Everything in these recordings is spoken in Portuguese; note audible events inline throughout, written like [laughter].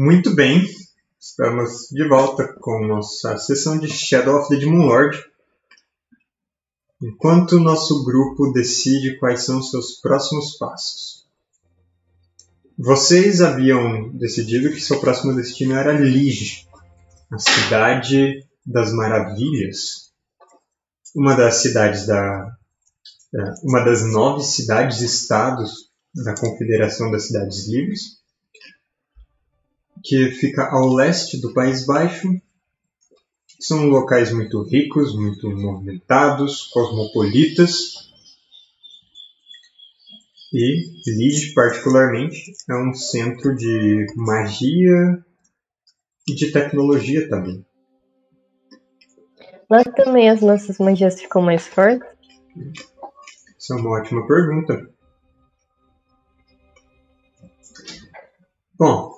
Muito bem, estamos de volta com nossa sessão de Shadow of the Demon Lord. Enquanto o nosso grupo decide quais são os seus próximos passos. Vocês haviam decidido que seu próximo destino era Lige, a cidade das maravilhas, uma das cidades da uma das nove cidades-estados da Confederação das Cidades Livres, que fica ao leste do País Baixo. São locais muito ricos, muito movimentados, cosmopolitas. E Lige, particularmente, é um centro de magia e de tecnologia também. Lá também as nossas magias ficam mais fortes? Essa é uma ótima pergunta. Bom,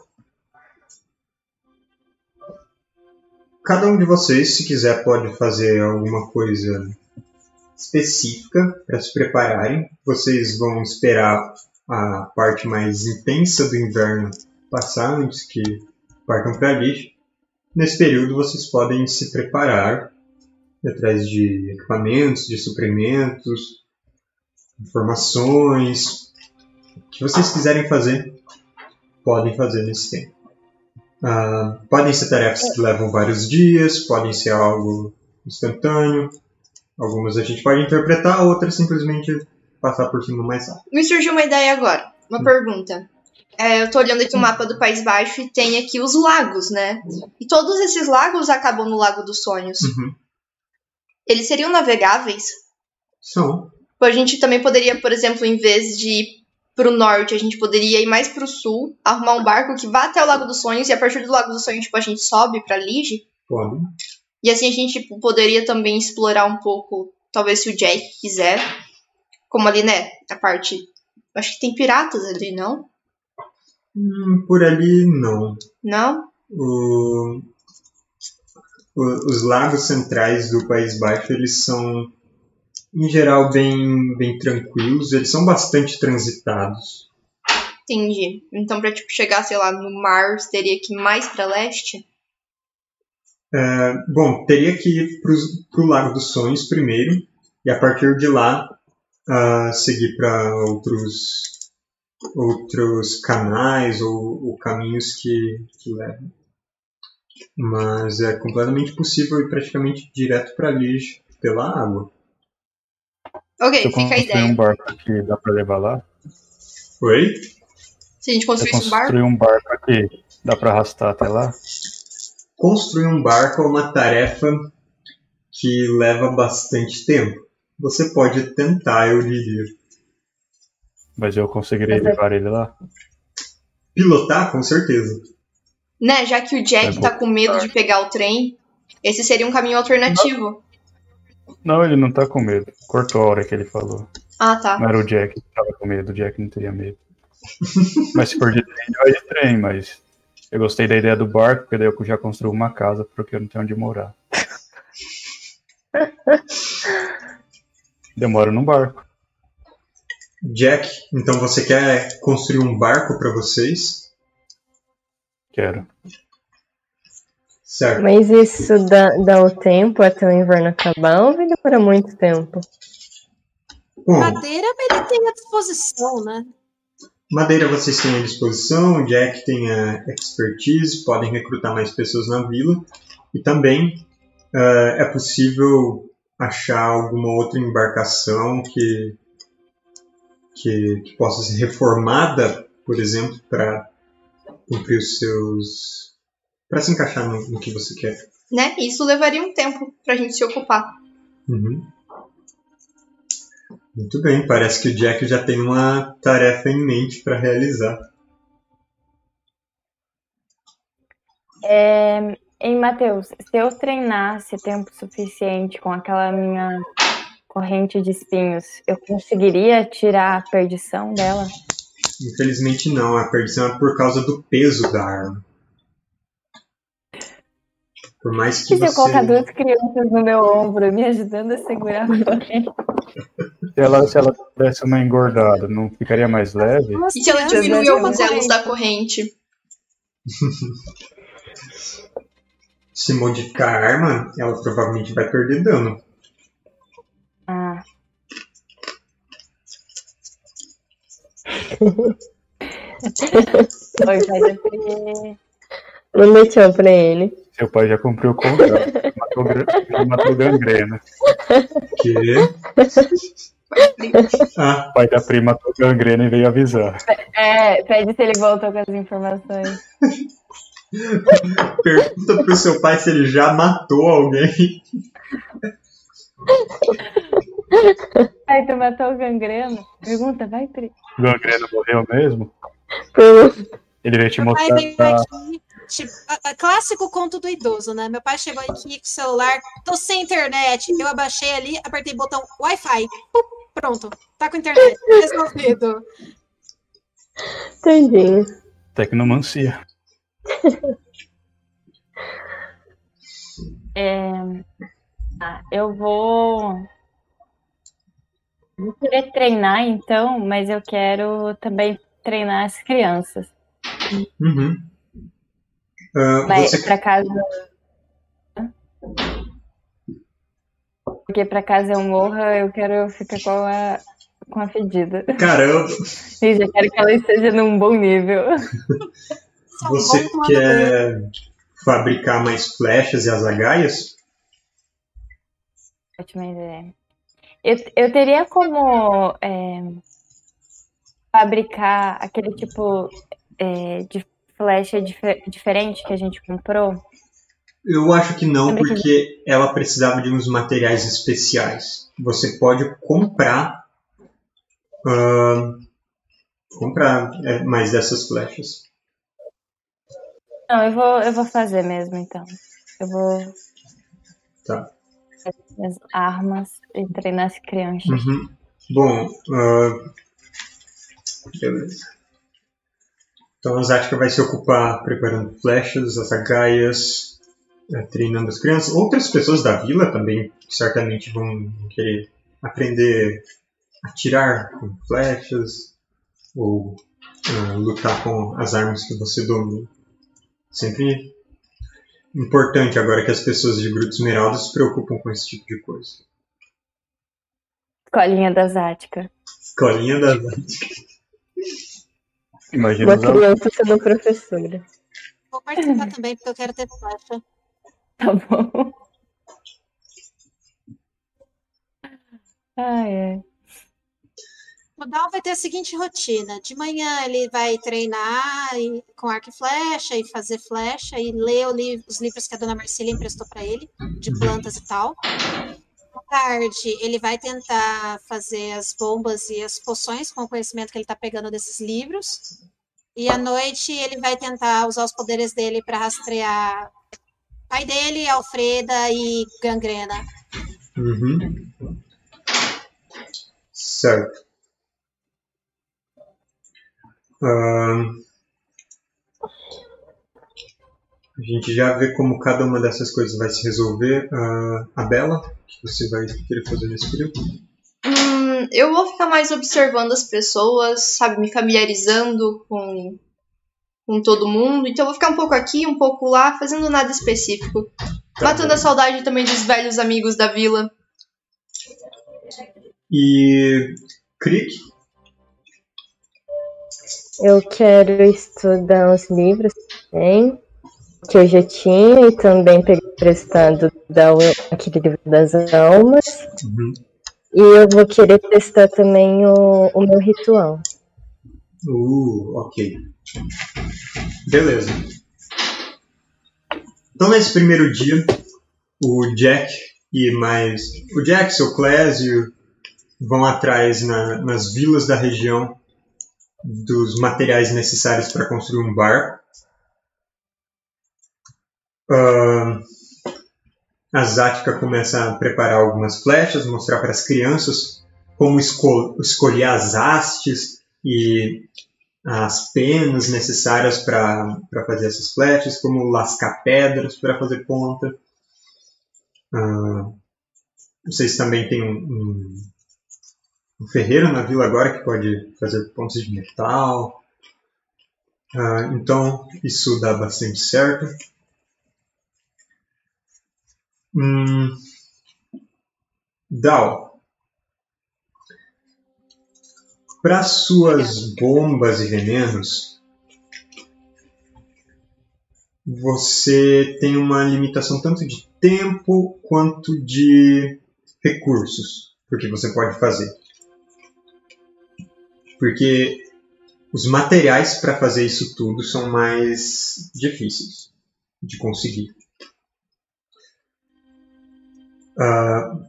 cada um de vocês, se quiser, pode fazer alguma coisa específica para se prepararem. Vocês vão esperar a parte mais intensa do inverno passar antes que partam para ali. Nesse período, vocês podem se preparar atrás de equipamentos, de suprimentos, informações. O que vocês quiserem fazer, podem fazer nesse tempo. Uh, podem ser tarefas que levam vários dias, podem ser algo instantâneo. Algumas a gente pode interpretar, outras simplesmente passar por cima mais rápido. Me surgiu uma ideia agora, uma hum. pergunta. É, eu tô olhando aqui o mapa do País Baixo e tem aqui os lagos, né? E todos esses lagos acabam no Lago dos Sonhos. Uhum. Eles seriam navegáveis? São. A gente também poderia, por exemplo, em vez de pro norte, a gente poderia ir mais pro sul, arrumar um barco que vá até o Lago dos Sonhos e a partir do Lago dos Sonhos, tipo, a gente sobe pra Lige. Pode. E assim a gente tipo, poderia também explorar um pouco, talvez se o Jack quiser, como ali, né, a parte... Acho que tem piratas ali, não? Hum, por ali, não. Não? O... o... Os lagos centrais do País Baixo, eles são em geral, bem, bem tranquilos. Eles são bastante transitados. Entendi. Então, para tipo, chegar, sei lá, no mar, teria que ir mais para leste? É, bom, teria que ir para o Lago dos Sonhos primeiro, e a partir de lá uh, seguir para outros outros canais ou, ou caminhos que, que levam. Mas é completamente possível ir praticamente direto para Lige pela água. Ok, Se fica a ideia. um barco aqui, dá pra levar lá? Oi? Se a gente construir um barco. construir um barco aqui, dá pra arrastar até lá? Construir um barco é uma tarefa que leva bastante tempo. Você pode tentar, eu diria. Mas eu conseguiria Mas levar é... ele lá? Pilotar, com certeza. Né, já que o Jack é tá com medo de pegar o trem, esse seria um caminho alternativo. Não, ele não tá com medo. Cortou a hora que ele falou. Ah, tá. Não era o Jack que tava com medo, o Jack não teria medo. [laughs] mas se for de trem, vai de trem, mas eu gostei da ideia do barco, porque daí eu já construo uma casa, porque eu não tenho onde morar. [laughs] Demoro no barco. Jack, então você quer construir um barco para vocês? Quero. Certo. Mas isso dá, dá o tempo até o inverno acabar ou vai demorar muito tempo? Bom, madeira ele tem à disposição, né? Madeira vocês têm à disposição, o Jack tem a expertise, podem recrutar mais pessoas na vila. E também uh, é possível achar alguma outra embarcação que, que, que possa ser reformada, por exemplo, para cumprir os seus para se encaixar no, no, que você quer. Né? Isso levaria um tempo para a gente se ocupar. Uhum. Muito bem, parece que o Jack já tem uma tarefa em mente para realizar. É, em Matheus, se eu treinasse tempo suficiente com aquela minha corrente de espinhos, eu conseguiria tirar a perdição dela? Infelizmente não, a perdição é por causa do peso da arma. Por mais que e você... se eu colocar duas crianças no meu ombro, me ajudando a segurar a [laughs] corrente? Se ela, se ela desse uma engordada, não ficaria mais leve? e se ela diminuir alguns elos da corrente? [laughs] Se modificar a arma, ela provavelmente vai perder dano. Ah. Oi, da Pri. Não tchau pra ele. Seu pai já cumpriu o contrato. matou, já matou gangrena. Que? Ah, O pai da prima matou gangrena e veio avisar. É, pede se ele voltou com as informações. pergunta pro seu pai se ele já matou alguém. Aí tu matou o gangreno? Pergunta, vai, Pri. O gangrena morreu mesmo? Ele veio te pai mostrar. veio aqui, tipo, a- a- clássico conto do idoso, né? Meu pai chegou aqui com o celular, tô sem internet. Eu abaixei ali, apertei o botão Wi-Fi. Pronto, tá com internet. Resolvido. Tadinho. Tecnomancia. [laughs] É... ah, eu vou. Vou querer treinar, então, mas eu quero também treinar as crianças. Uhum. Ah, Mas você, pra caso. Porque pra caso eu morra, eu quero ficar com a, com a fedida. caramba, E já quero que ela esteja num bom nível. [laughs] Você B. quer fabricar mais flechas e azagaias? Ótima ideia. Eu, eu teria como é, fabricar aquele tipo é, de flecha dife- diferente que a gente comprou? Eu acho que não, Lembra que- porque ela precisava de uns materiais especiais. Você pode comprar. ah, comprar é, mais dessas flechas. Não, eu vou, eu vou fazer mesmo, então. Eu vou Tá. fazer as armas e treinar as crianças. Uhum. Bom, ah, beleza. Então a Zática vai se ocupar preparando flechas, azagaias, eh, treinando as crianças. Outras pessoas da vila também certamente vão querer aprender a atirar com flechas ou ah, lutar com as armas que você domina. Sempre importante agora que as pessoas de Gruta Esmeralda se preocupam com esse tipo de coisa. Escolinha da Zática. Escolinha da Zática. Imagina Uma criança sendo professora. Vou participar também, porque eu quero ter flecha. Tá bom. Ai, ai. O Dal vai ter a seguinte rotina: de manhã ele vai treinar e- com arco e flecha e fazer flecha e ler o li- os livros que a dona Marcília emprestou para ele, de plantas e tal. Tarde, ele vai tentar fazer as bombas e as poções com o conhecimento que ele está pegando desses livros. E à noite, ele vai tentar usar os poderes dele para rastrear pai dele, Alfreda e Gangrena. Uhum. Certo. Ahn, a gente já vê como cada uma dessas coisas vai se resolver. Ah, a Bela, você vai querer fazer nesse período? Hum, eu vou ficar mais observando as pessoas, sabe, me familiarizando com, com todo mundo. Então eu vou ficar um pouco aqui, um pouco lá, fazendo nada específico. Tá Matando bom. a saudade também dos velhos amigos da vila. E. Crick? Eu quero estudar os livros também, que eu já tinha, e também peguei emprestado da, aquele livro das almas. Uhum. E eu vou querer testar também o, o meu ritual. Uh, ok. Beleza. Então, nesse primeiro dia, o Jack e mais. O Jack, seu Clésio vão atrás na- nas vilas da região dos materiais necessários para construir um barco. Ahn, a Zática começa a preparar algumas flechas, mostrar para as crianças como esco- escolher as hastes e as penas necessárias para fazer essas flechas, como lascar pedras para fazer ponta. Ah, vocês também têm um, um, um ferreiro na vila agora que pode fazer pontos de metal. Ah, então, isso dá bastante certo. Hum, Dal, para suas bombas e venenos, você tem uma limitação tanto de tempo quanto de recursos porque você pode fazer. Porque os materiais para fazer isso tudo são mais difíceis de conseguir. Uh,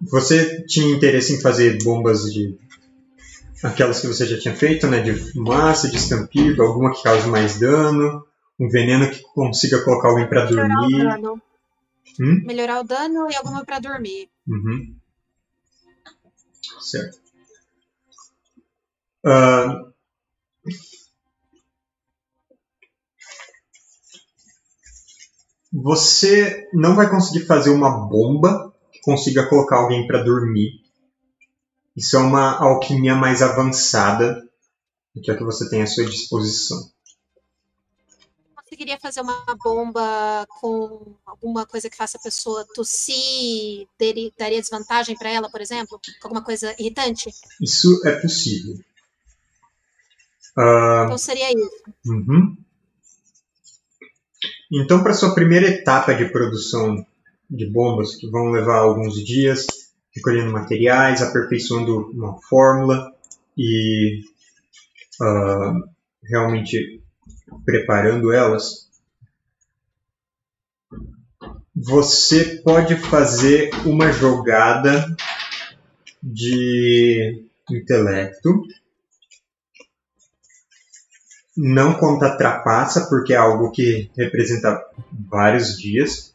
você tinha interesse em fazer bombas de aquelas que você já tinha feito, né, de massa, de estampido, alguma que cause mais dano, um veneno que consiga colocar alguém para dormir. Melhorar o dano. Hum? Melhorar o dano e alguma para dormir. Uhum. Certo. Uh, você não vai conseguir fazer uma bomba que consiga colocar alguém para dormir. Isso é uma alquimia mais avançada do que a que você tem à sua disposição. Conseguiria fazer uma bomba com alguma coisa que faça a pessoa tossir, daria, desvantagem para ela, por exemplo? Alguma coisa irritante? Isso é possível. Uh, Então seria isso. Uhum. Então, para sua primeira etapa de produção de bombas, que vão levar alguns dias, recolhendo materiais, aperfeiçoando uma fórmula e ah, realmente preparando elas, você pode fazer uma jogada de intelecto não conta trapaça, porque é algo que representa vários dias.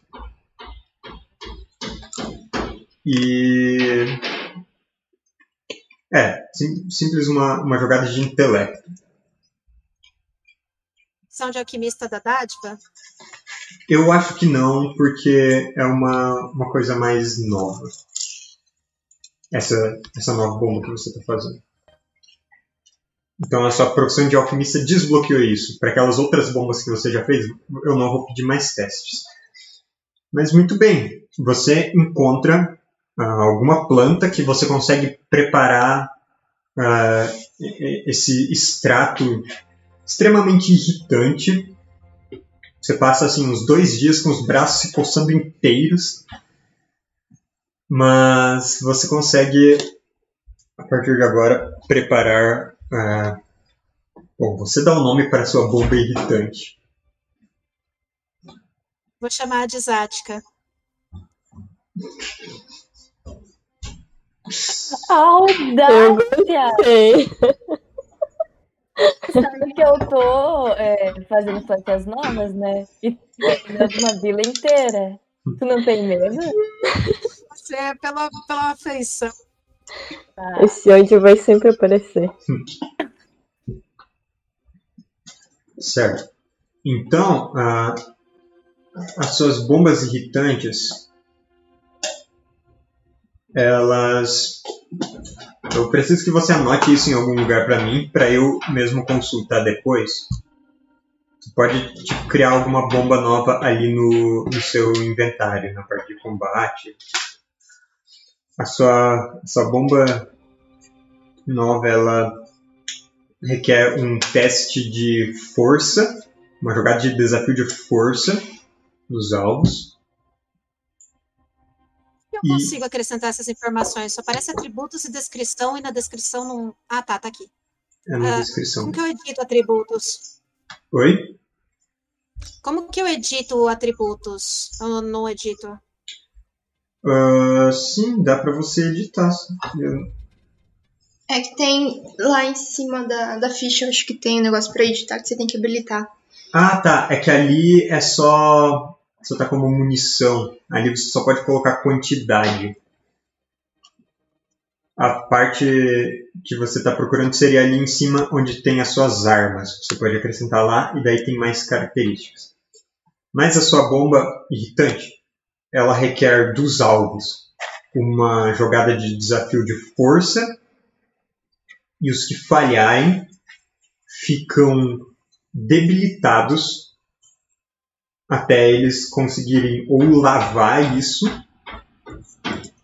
E. É, sim- simples uma, uma jogada de intelecto. São de alquimista da dádiva? Eu acho que não, porque é uma, uma coisa mais nova. Essa, essa nova bomba que você está fazendo. Então a sua profissão de alquimista desbloqueou isso. Para aquelas outras bombas que você já fez, eu não vou pedir mais testes. Mas muito bem, você encontra ah, alguma planta que você consegue preparar e- esse extrato extremamente irritante. Você passa assim uns dois dias com os braços se coçando inteiros, mas você consegue a partir de agora preparar. Ah, bom, você dá o nome para sua bomba irritante. Vou chamar de Zática. Audácia! Sei. Sabe que eu tô é, fazendo fantasias novas, né? E treinando uma vila inteira. Tu não tem medo? Você é pela, pela afeição. Esse ódio vai sempre aparecer. [laughs] Certo. Então, as suas bombas irritantes, elas. Eu preciso que você anote isso em algum lugar para mim, para eu mesmo consultar depois. Você pode tipo, criar alguma bomba nova ali no, no seu inventário, na parte de combate. A sua, a sua bomba nova, ela requer um teste de força, uma jogada de desafio de força dos alvos. Eu E- consigo acrescentar essas informações. Só aparece atributos e descrição, e na descrição não. Ah, tá, tá aqui. É na Ah, descrição. Como que eu edito atributos? Oi? Como que eu edito atributos? Eu não edito. Ah, sim, dá pra você editar. É que tem lá em cima da, da ficha, acho que tem um negócio pra editar que você tem que habilitar. Ah, tá. É que ali é só. Só tá como munição. Ali você só pode colocar quantidade. A parte que você está procurando seria ali em cima onde tem as suas armas. Você pode acrescentar lá e daí tem mais características. Mas a sua bomba irritante, ela requer dos alvos uma jogada de desafio de força e os que falharem ficam debilitados até eles conseguirem ou lavar isso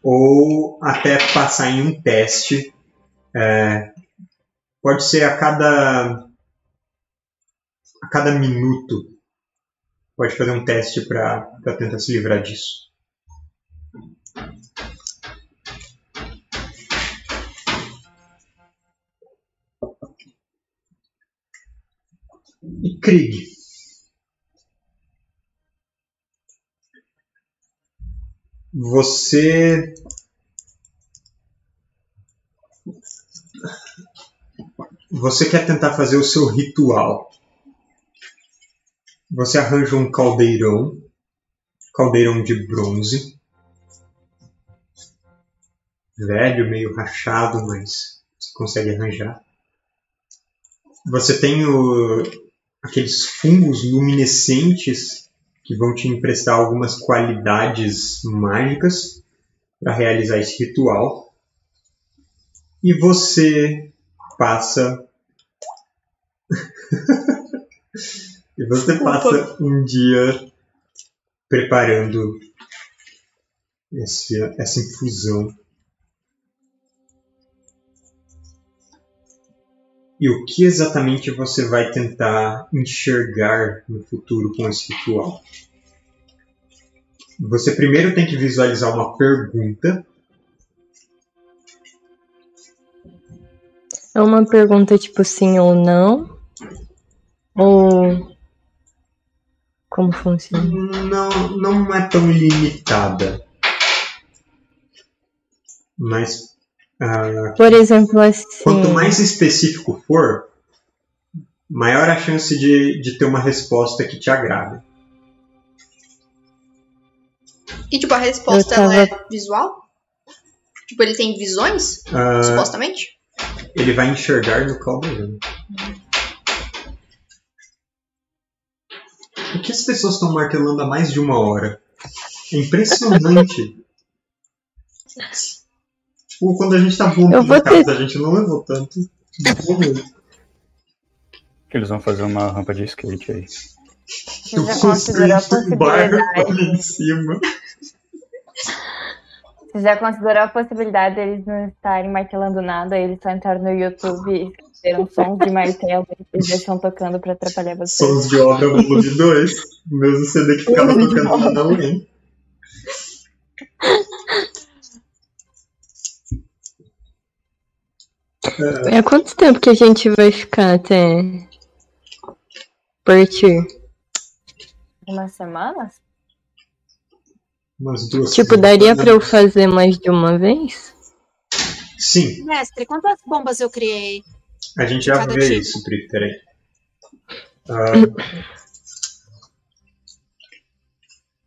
ou até passar em um teste. É, pode ser a cada a cada minuto. Pode fazer um teste para tentar se livrar disso. E Krieg. Você. Você quer tentar fazer o seu ritual. Você arranja um caldeirão, caldeirão de bronze, velho, meio rachado, mas você consegue arranjar. Você tem o, aqueles fungos luminescentes que vão te emprestar algumas qualidades mágicas para realizar esse ritual. E você passa. [laughs] e você passa um dia preparando esse, essa infusão. E o que exatamente você vai tentar enxergar no futuro com esse ritual? Você primeiro tem que visualizar uma pergunta. É uma pergunta tipo sim ou não? Ou. Como funciona? Não, não é tão limitada. Mas ah, Por exemplo, assim. quanto mais específico for, maior a chance de, de ter uma resposta que te agrada. E tipo, a resposta Eu tava- ela é visual? Tipo, ele tem visões, Ah, supostamente? ele vai enxergar no caldeirão. Por que as pessoas estão martelando há mais de uma hora? É impressionante. tipo, quando a gente tá vou a casa, ter- a gente não levou tanto. Eles vão fazer uma rampa de skate aí. Você Eu já considerou a construí um barco possibilidade? ali em cima. Você já considerou a possibilidade deles não estarem martelando nada, eles só entraram no YouTube e escreveram sons de martelo e eles deixam tocando pra atrapalhar você. Sons de obra volume 2. O mesmo CD que ficava tocando na UEM. É quanto tempo que a gente vai ficar até partir? Umas semanas? Umas duas Tipo, daria pra eu fazer mais de uma vez? Sim, Mestre, quantas bombas eu criei? A gente já Cada vê tipo. isso, Pri, peraí. Ah,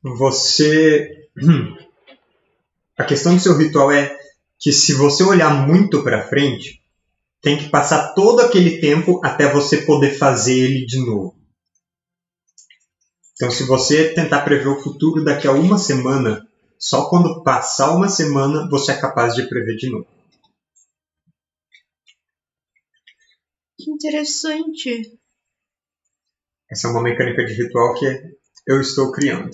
você. [clears throat] A questão do seu ritual é que se você olhar muito pra frente, tem que passar todo aquele tempo até você poder fazer ele de novo. Então, se você tentar prever o futuro daqui a uma semana, só quando passar uma semana você é capaz de prever de novo. Que interessante. Essa é uma mecânica de ritual que eu estou criando.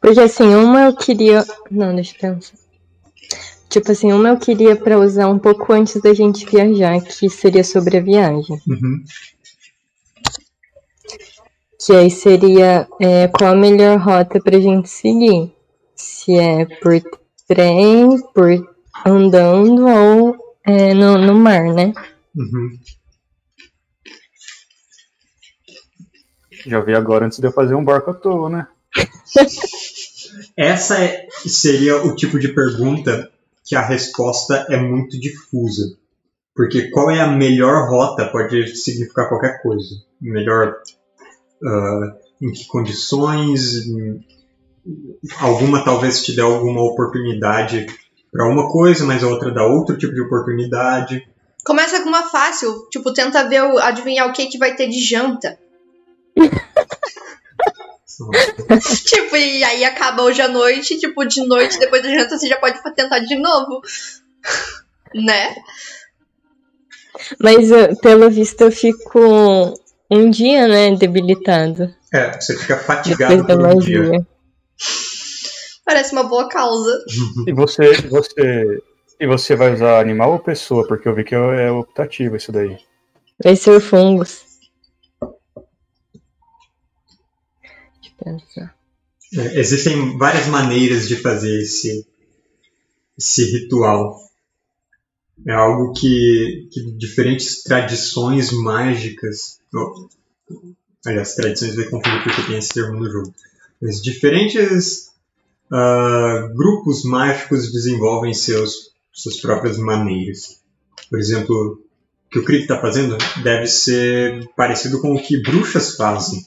Porque assim, uma eu queria. Não, deixa eu pensar. Tipo assim, uma eu queria pra usar um pouco antes da gente viajar, que seria sobre a viagem. Uhum. Que aí seria é, qual a melhor rota pra gente seguir. Se é por trem, por andando ou é, no, no mar, né? Uhum. Já vi agora antes de eu fazer um barco à toa, né? [laughs] Essa é- seria o tipo de pergunta que a resposta é muito difusa. Porque qual é a melhor rota pode significar qualquer coisa. Melhor ah, em que condições, em- alguma talvez te dê alguma oportunidade para uma coisa, mas a outra dá outro tipo de oportunidade. Começa com uma fácil, tipo, tenta ver, o, adivinhar o que que vai ter de janta. [laughs] tipo, e aí acaba hoje à noite, tipo, de noite, depois da janta, você já pode tentar de novo. [laughs] né? Mas eu- pelo visto eu fico um dia, né, debilitado. É, você fica fatigado por um dia. magia. Parece uma boa causa. [laughs] E você, você, e você vai usar animal ou pessoa? Porque eu vi que é é optativo isso daí. Vai ser fungos. Deixa eu pensar. É, existem várias maneiras de fazer esse, esse ritual. É algo que, que diferentes tradições mágicas. oh, aliás, tradições vai confundir porque tem esse termo no jogo. Mas diferentes ah, grupos mágicos desenvolvem seus, suas próprias maneiras. Por exemplo, o que o Krieg está fazendo deve ser parecido com o que bruxas fazem.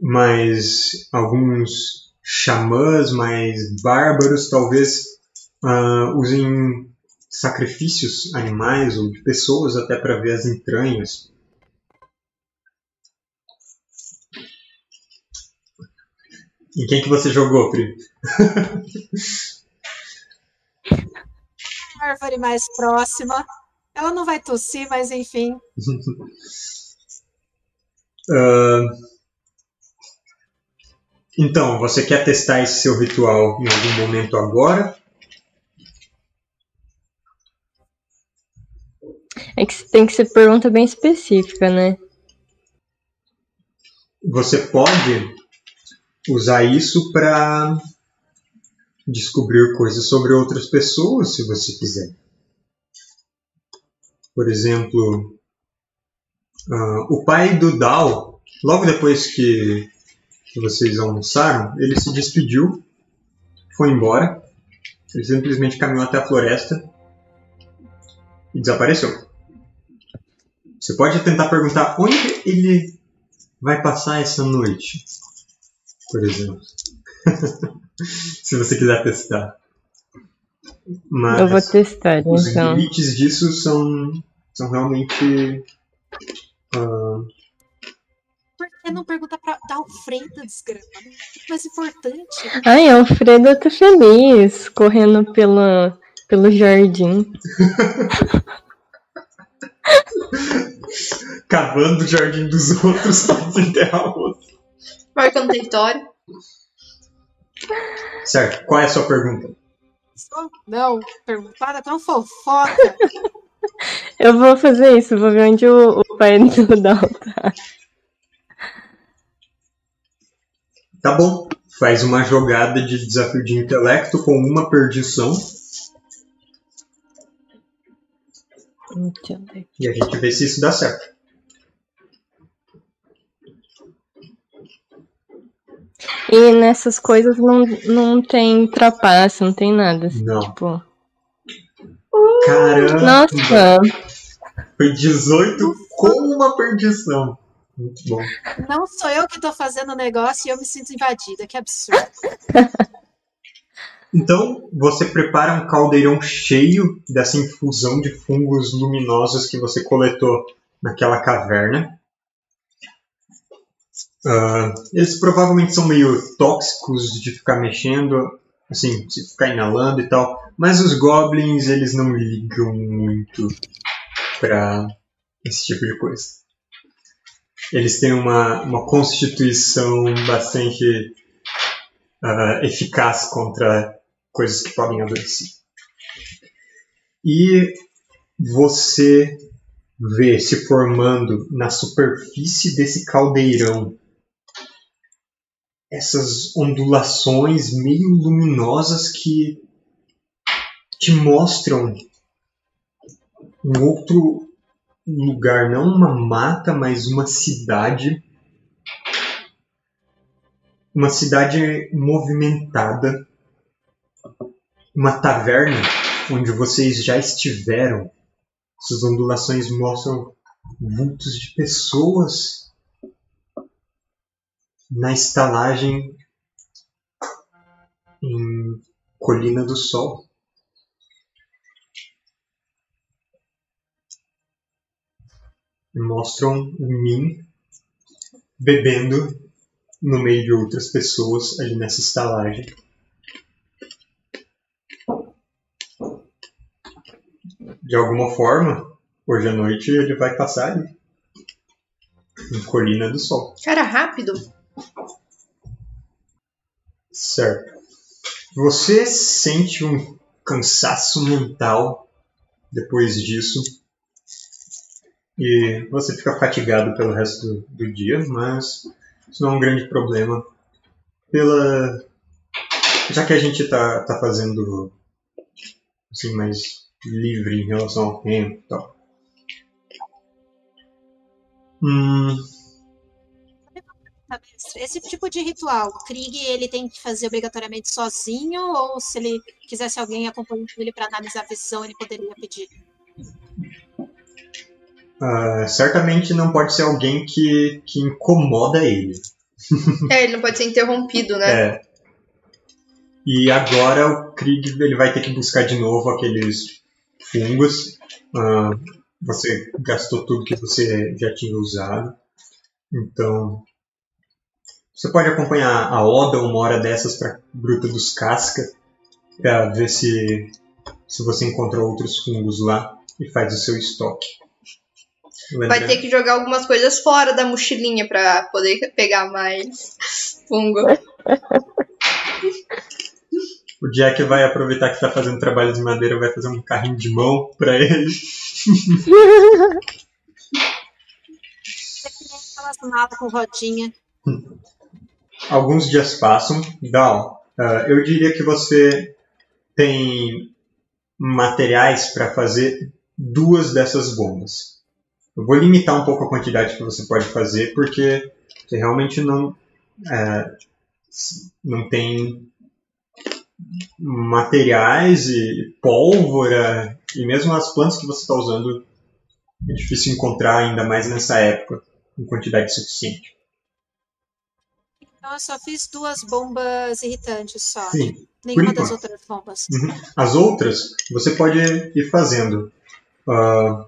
Mas alguns xamãs mais bárbaros talvez ah, usem sacrifícios animais ou de pessoas até para ver as entranhas. Em quem que você jogou, Pri? [laughs] A árvore mais próxima. Ela não vai tossir, mas enfim. [laughs] Ah, então, você quer testar esse seu ritual em algum momento agora? É que tem que ser pergunta bem específica, né? Você pode usar isso para descobrir coisas sobre outras pessoas, se você quiser. Por exemplo, ah, o pai do Dal, logo depois que, que vocês almoçaram, ele se despediu, foi embora. Ele simplesmente caminhou até a floresta e desapareceu. Você pode tentar perguntar onde ele vai passar essa noite, por exemplo. [laughs] Se você quiser testar. Mas Eu vou testar, os então. limites disso são, são realmente. ah, Por que não perguntar pra Dalfredo, desgrama? Mais importante. Ai, Alfredo tá feliz correndo pela, pelo jardim. [laughs] cavando o jardim dos outros para desenterrar o outro. Marcando território. Certo, qual é a sua pergunta? Não, perguntada com fofoca. [laughs] Eu vou fazer isso, vou ver onde o, o pai do Dal tá. Tá bom, faz uma jogada de desafio de intelecto com uma perdição e a gente vê se isso dá certo. E nessas coisas não, não tem trapaça, não tem nada. assim, Não. Tipo, Caramba! nossa, Foi 18 com uma perdição. Muito bom. Não sou eu que tô fazendo o negócio e eu me sinto invadida. Que absurdo. [laughs] Então, você prepara um caldeirão cheio dessa infusão de fungos luminosos que você coletou naquela caverna. Ah, eles provavelmente são meio tóxicos de ficar mexendo, assim, se ficar inalando e tal, mas os goblins eles não ligam muito pra esse tipo de coisa. Eles têm uma, uma constituição bastante ah, eficaz contra coisas que podem adoecer. E você vê se formando na superfície desse caldeirão essas ondulações meio luminosas que te mostram um outro lugar, não uma mata, mas uma cidade. Uma cidade movimentada uma taverna onde vocês já estiveram. Essas ondulações mostram vultos de pessoas na estalagem em Colina do Sol. Mostram o Min bebendo no meio de outras pessoas ali nessa estalagem. de alguma forma, hoje à noite ele vai passar ali. Em Colina do Sol. Cara, rápido. Certo. Você sente um cansaço mental depois disso. E você fica fatigado pelo resto do, do dia, mas isso não é um grande problema. Pela. Já que a gente tá, tá fazendo assim, mais livre em relação ao tempo e tal. Hum, mestre? Esse tipo de ritual, o Krieg ele tem que fazer obrigatoriamente sozinho ou se ele quisesse alguém acompanhando ele para analisar a visão, ele poderia pedir? ah, certamente não pode ser alguém que, que incomoda ele. [laughs] É, ele não pode ser interrompido, né? É. E agora o Krieg ele vai ter que buscar de novo aqueles fungos. Ah, você gastou tudo que você já tinha usado. Então. Você pode acompanhar a Oda uma hora dessas para Gruta dos Casca. Pra ver se, se você encontra outros fungos lá e faz o seu estoque. Vai ter que jogar algumas coisas fora da mochilinha pra poder pegar mais fungo. O Jack vai aproveitar que está fazendo trabalho de madeira, vai fazer um carrinho de mão para ele. [laughs] [laughs] Aquelas malas com rodinha. Alguns dias passam. Dal, ah, eu diria que você tem materiais para fazer duas dessas bombas. Eu vou limitar um pouco a quantidade que você pode fazer, porque você realmente não, ah, não tem materiais e pólvora e mesmo as plantas que você está usando é difícil encontrar ainda mais nessa época em quantidade suficiente. Então eu só fiz duas bombas irritantes só. Sim, Nenhuma das outras bombas. Uhum. As outras você pode ir fazendo. Ah,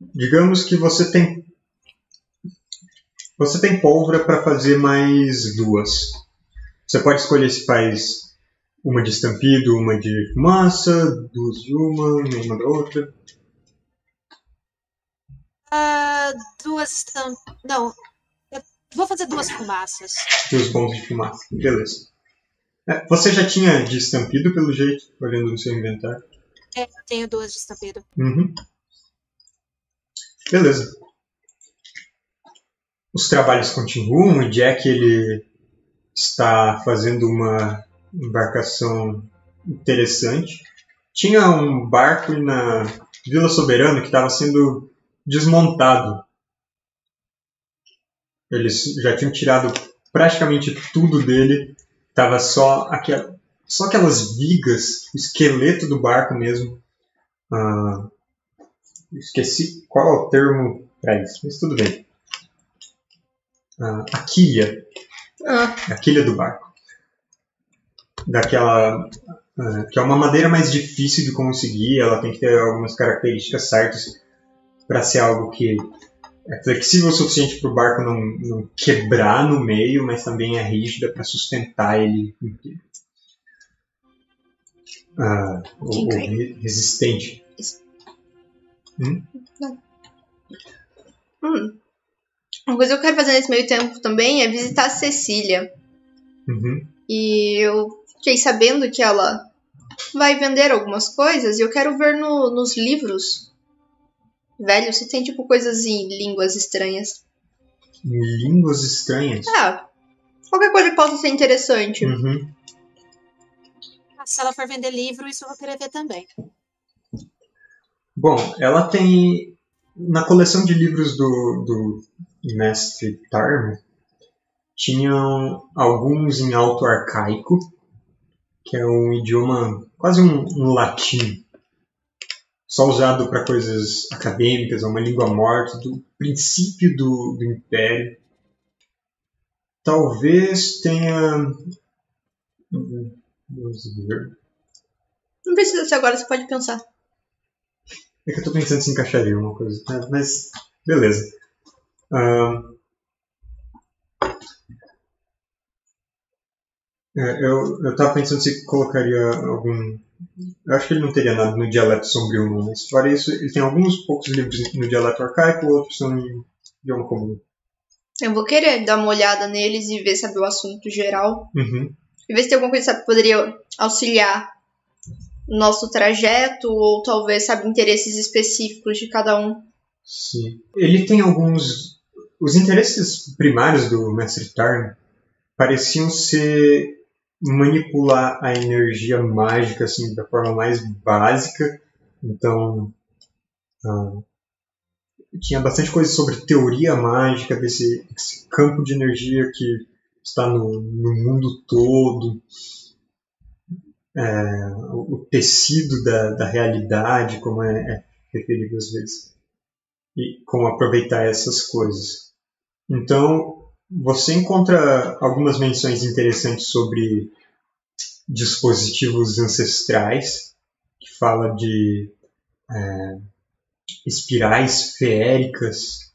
digamos que você tem você tem pólvora para fazer mais duas. Você pode escolher se faz uma de estampido, uma de fumaça, duas de uma, uma da outra. Ah, duas estam... Não. Vou fazer duas fumaças. Duas bombas de fumaça. Beleza. É, você já tinha de estampido, pelo jeito, olhando no seu inventário. É, tenho duas de estampido. Uhum. Beleza. Os trabalhos continuam. O Jack ele está fazendo uma embarcação interessante. Tinha um barco na Vila Soberana que estava sendo desmontado. Eles já tinham tirado praticamente tudo dele. Tava só, aquela, só aquelas vigas, o esqueleto do barco mesmo. Ah, esqueci qual é o termo para isso, mas tudo bem. Ah, a quilha, Ah, a quilha do barco. Daquela. ah, que é uma madeira mais difícil de conseguir, ela tem que ter algumas características certas para ser algo que é flexível o suficiente para o barco não, não quebrar no meio, mas também é rígida para sustentar ele inteiro. Ah, ou, ou re- resistente. hum. Uma coisa que eu quero fazer nesse meio tempo também é visitar a Cecília. Uhum. E eu fiquei sabendo que ela vai vender algumas coisas e eu quero ver no- nos livros. Velho, se tem tipo coisas em línguas estranhas. Em línguas estranhas. Ah, qualquer coisa que possa ser interessante. Uhum. Ah, Se ela for vender livro, isso eu vou querer ver também. Bom, ela tem. Na coleção de livros do, do Mestre Tarmo, tinham alguns em alto arcaico, que é um idioma quase um, um latim, só usado para coisas acadêmicas, é uma língua morta do princípio do, do Império. Talvez tenha. Vamos ver. Não precisa ser agora, você pode pensar. É que eu tô pensando se encaixaria uma coisa, né? mas beleza. É, eu, eu tava pensando se colocaria algum Eu acho que ele não teria nada no dialeto sombrio, não. Mas fora isso, ele tem alguns poucos livros no dialeto arcaico, outros são em idioma comum. Eu vou querer dar uma olhada neles e ver, sabe, o assunto geral. Uhum. E ver se tem alguma coisa, que poderia auxiliar nosso trajeto, ou talvez, sabe, interesses específicos de cada um. Sim. Ele tem alguns. Os interesses primários do Mestre Tarn pareciam ser manipular a energia mágica assim da forma mais básica. Então, ah, tinha bastante coisa sobre teoria mágica desse, desse campo de energia que está no, no mundo todo. É, o, tecido da, da realidade, como é, é referido às vezes e como aproveitar essas coisas. Então, você encontra algumas menções interessantes sobre dispositivos ancestrais, que fala de é, espirais feéricas,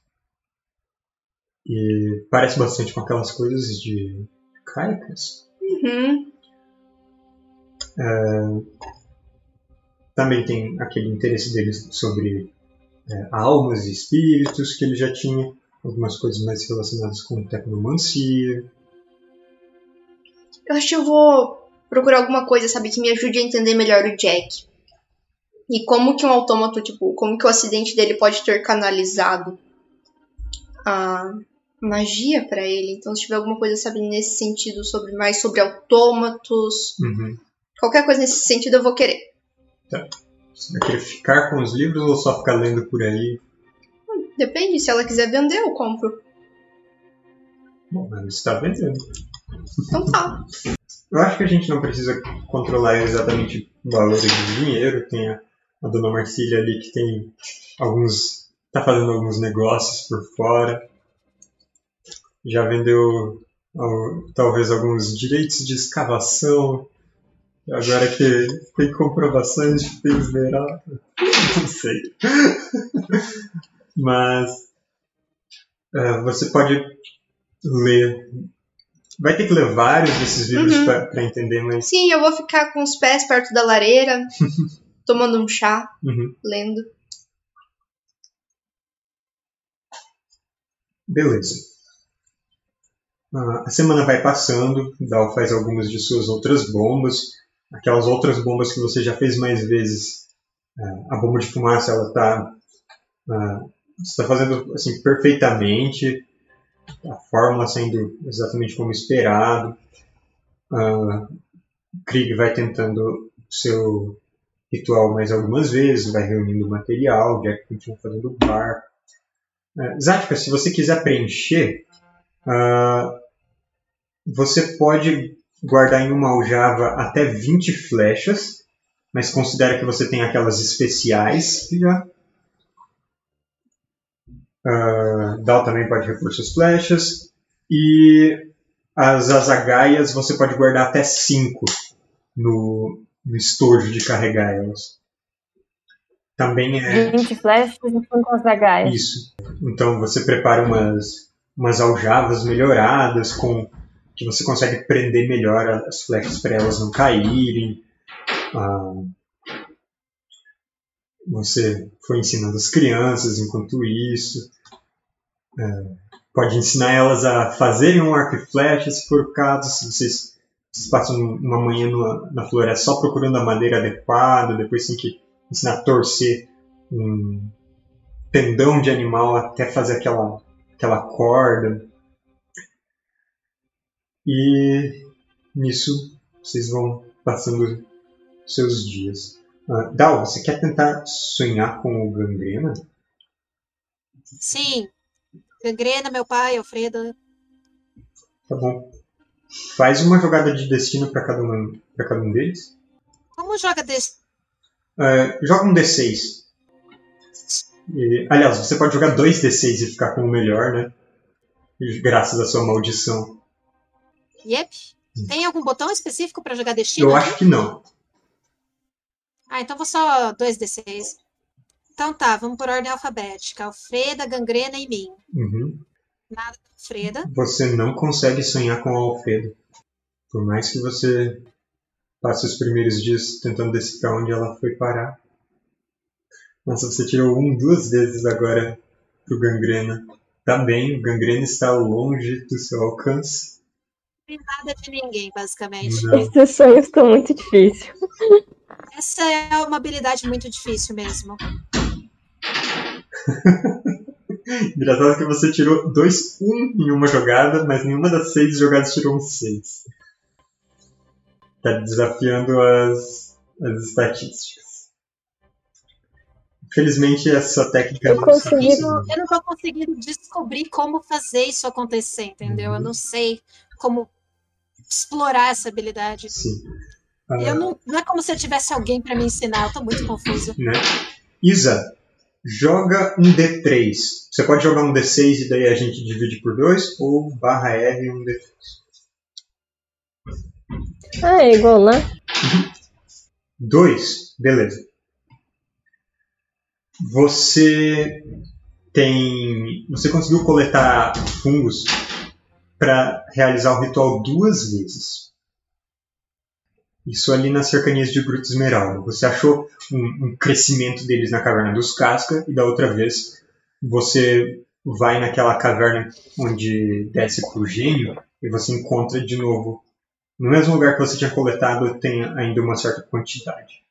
e parece bastante com aquelas coisas de caicas. Uhum. É, também tem aquele interesse deles sobre é, almas e espíritos que ele já tinha, algumas coisas mais relacionadas com tecnomancia. Eu acho que eu vou procurar alguma coisa, sabe, que me ajude a entender melhor o Jack. E como que um autômato, tipo, como que o acidente dele pode ter canalizado a magia para ele. Então, se tiver alguma coisa, sabe, nesse sentido, sobre mais sobre autômatos, Uhum. qualquer coisa nesse sentido eu vou querer. Você vai querer ficar com os livros ou só ficar lendo por aí? Depende, se ela quiser vender, eu compro. Bom, mas você está vendendo. Então tá. Eu acho que a gente não precisa controlar exatamente valores de dinheiro. Tem a, a dona Marcília ali que tem alguns. tá fazendo alguns negócios por fora. Já vendeu al- talvez alguns direitos de escavação. Agora que tem comprovações de esmeralda. [laughs] Não sei. Mas é, você pode ler. Vai ter que ler vários desses livros Uhum. para entender, mas Sim, eu vou ficar com os pés perto da lareira, [laughs] tomando um chá, Uhum. lendo. Beleza. Ah, a semana vai passando, Dal faz algumas de suas outras bombas. Aquelas outras bombas que você já fez mais vezes. Ah, a bomba de fumaça, ela tá. você está fazendo assim, perfeitamente. A fórmula saindo exatamente como esperado. Ah, Krieg vai tentando seu ritual mais algumas vezes, vai reunindo material, Jack continua fazendo bar. É, Zatka, se você quiser preencher, ah, você pode guardar em uma aljava até 20 flechas, mas considera que você tem aquelas especiais já. Ah, Dal também pode repor suas flechas. E as azagaias você pode guardar até 5 no, no estojo de carregar elas. Também é. 20 flechas e 5 zagaias. Isso. Então você prepara umas, umas aljavas melhoradas com que você consegue prender melhor as flechas para elas não caírem. Ah, você foi ensinando as crianças enquanto isso. É, pode ensinar elas a fazerem um arco e flecha, se for o caso, se vocês, vocês passam uma manhã numa- na floresta só procurando a madeira adequada, depois tem que ensinar a torcer um tendão de animal até fazer aquela, aquela corda. E nisso vocês vão passando seus dias. Ah, Dal, você quer tentar sonhar com o gangrena? Sim. Gangrena, meu pai, Alfredo. Tá bom. Faz uma jogada de destino para cada, um, pra cada um deles. Como joga desse? Ah, joga um D6. E, aliás, você pode jogar dois D6 e ficar com o melhor, né? Graças à sua maldição. Yep. Tem algum botão específico para jogar destino? Eu acho que não. Ah, então vou só 2d6. Então tá, vamos por ordem alfabética. Alfreda, Gangrena e mim. Uhum. Nada da Alfreda. Você não consegue sonhar com o Alfredo. Por mais que você passa os primeiros dias tentando decifrar onde ela foi parar. Nossa, você tirou um duas vezes agora pro gangrena. Tá bem, o gangrena está longe do seu alcance. Não tem nada de ninguém, basicamente. Não. Esses sonhos estão muito difíceis. [laughs] Essa é uma habilidade muito difícil mesmo. [laughs] Engraçado que você tirou dois um em uma jogada, mas nenhuma das seis jogadas tirou um seis. Tá desafiando as, as estatísticas. Infelizmente, essa técnica Eu não consegui- se Eu não tô conseguindo descobrir como fazer isso acontecer, entendeu? Eu não sei como explorar essa habilidade. Sim. Ah, Eu não, não é como se eu tivesse alguém pra me ensinar, eu tô muito confusa. né? Isa, joga um D3. Você pode jogar um D6 e daí a gente divide por dois, ou barra R um D3. Ah, é igual lá? Dois, beleza. Você tem. Você conseguiu coletar fungos para realizar o ritual duas vezes. Isso ali nas cercanias de Gruta Esmeralda. Você achou um, um crescimento deles na caverna dos Casca e da outra vez você vai naquela caverna onde desce pro gênio e você encontra de novo no mesmo lugar que você tinha coletado tem ainda uma certa quantidade.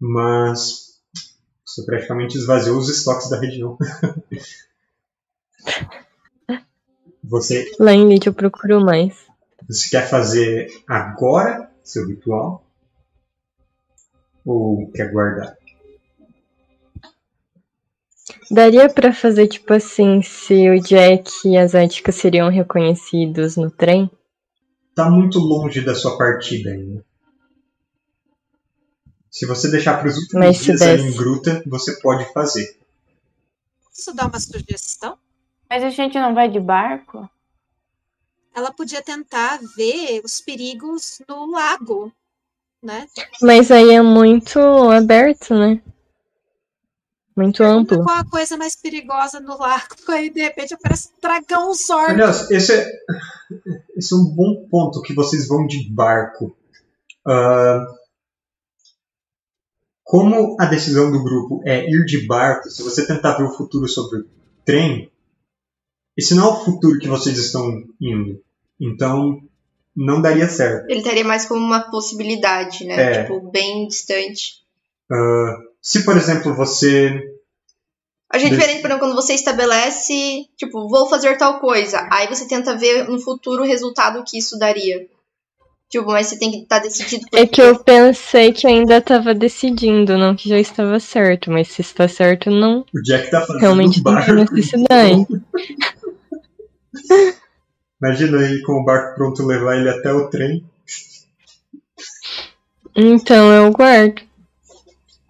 Mas você praticamente esvaziou os estoques da região. [laughs] você, Lá em eu procuro mais. você quer fazer agora seu ritual? Ou quer guardar? Daria pra fazer tipo assim, se o Jack e as Áticas seriam reconhecidos no trem? Tá muito longe da sua partida ainda. Se você deixar para os últimos Mas dias ali em gruta, você pode fazer. Posso dar uma sugestão? Mas a gente não vai de barco? Ela podia tentar ver os perigos no lago, né? Mas aí é muito aberto, né? Muito amplo. Qual a coisa mais perigosa no lago? [laughs] Aí, de repente, aparece um dragão zordo. Aliás, esse é, esse é um bom ponto que vocês vão de barco. Ah, como a decisão do grupo é ir de barco, se você tentar ver o futuro sobre o trem, esse não é o futuro que vocês estão indo. Então, não daria certo. Ele estaria mais como uma possibilidade, né? É. Tipo, bem distante. Ah, se, por exemplo, você. Acho que é Desse- diferente, por exemplo, quando você estabelece, tipo, vou fazer tal coisa. Aí você tenta ver no futuro o resultado que isso daria. Tipo, mas você tem que estar decidido. É que eu pensei que ainda tava decidindo, não que já estava certo, mas se está certo, não. O Jack tá fazendo Realmente um não barco. tem necessidade. [laughs] Imagina aí com o barco pronto levar ele até o trem. Então eu guardo.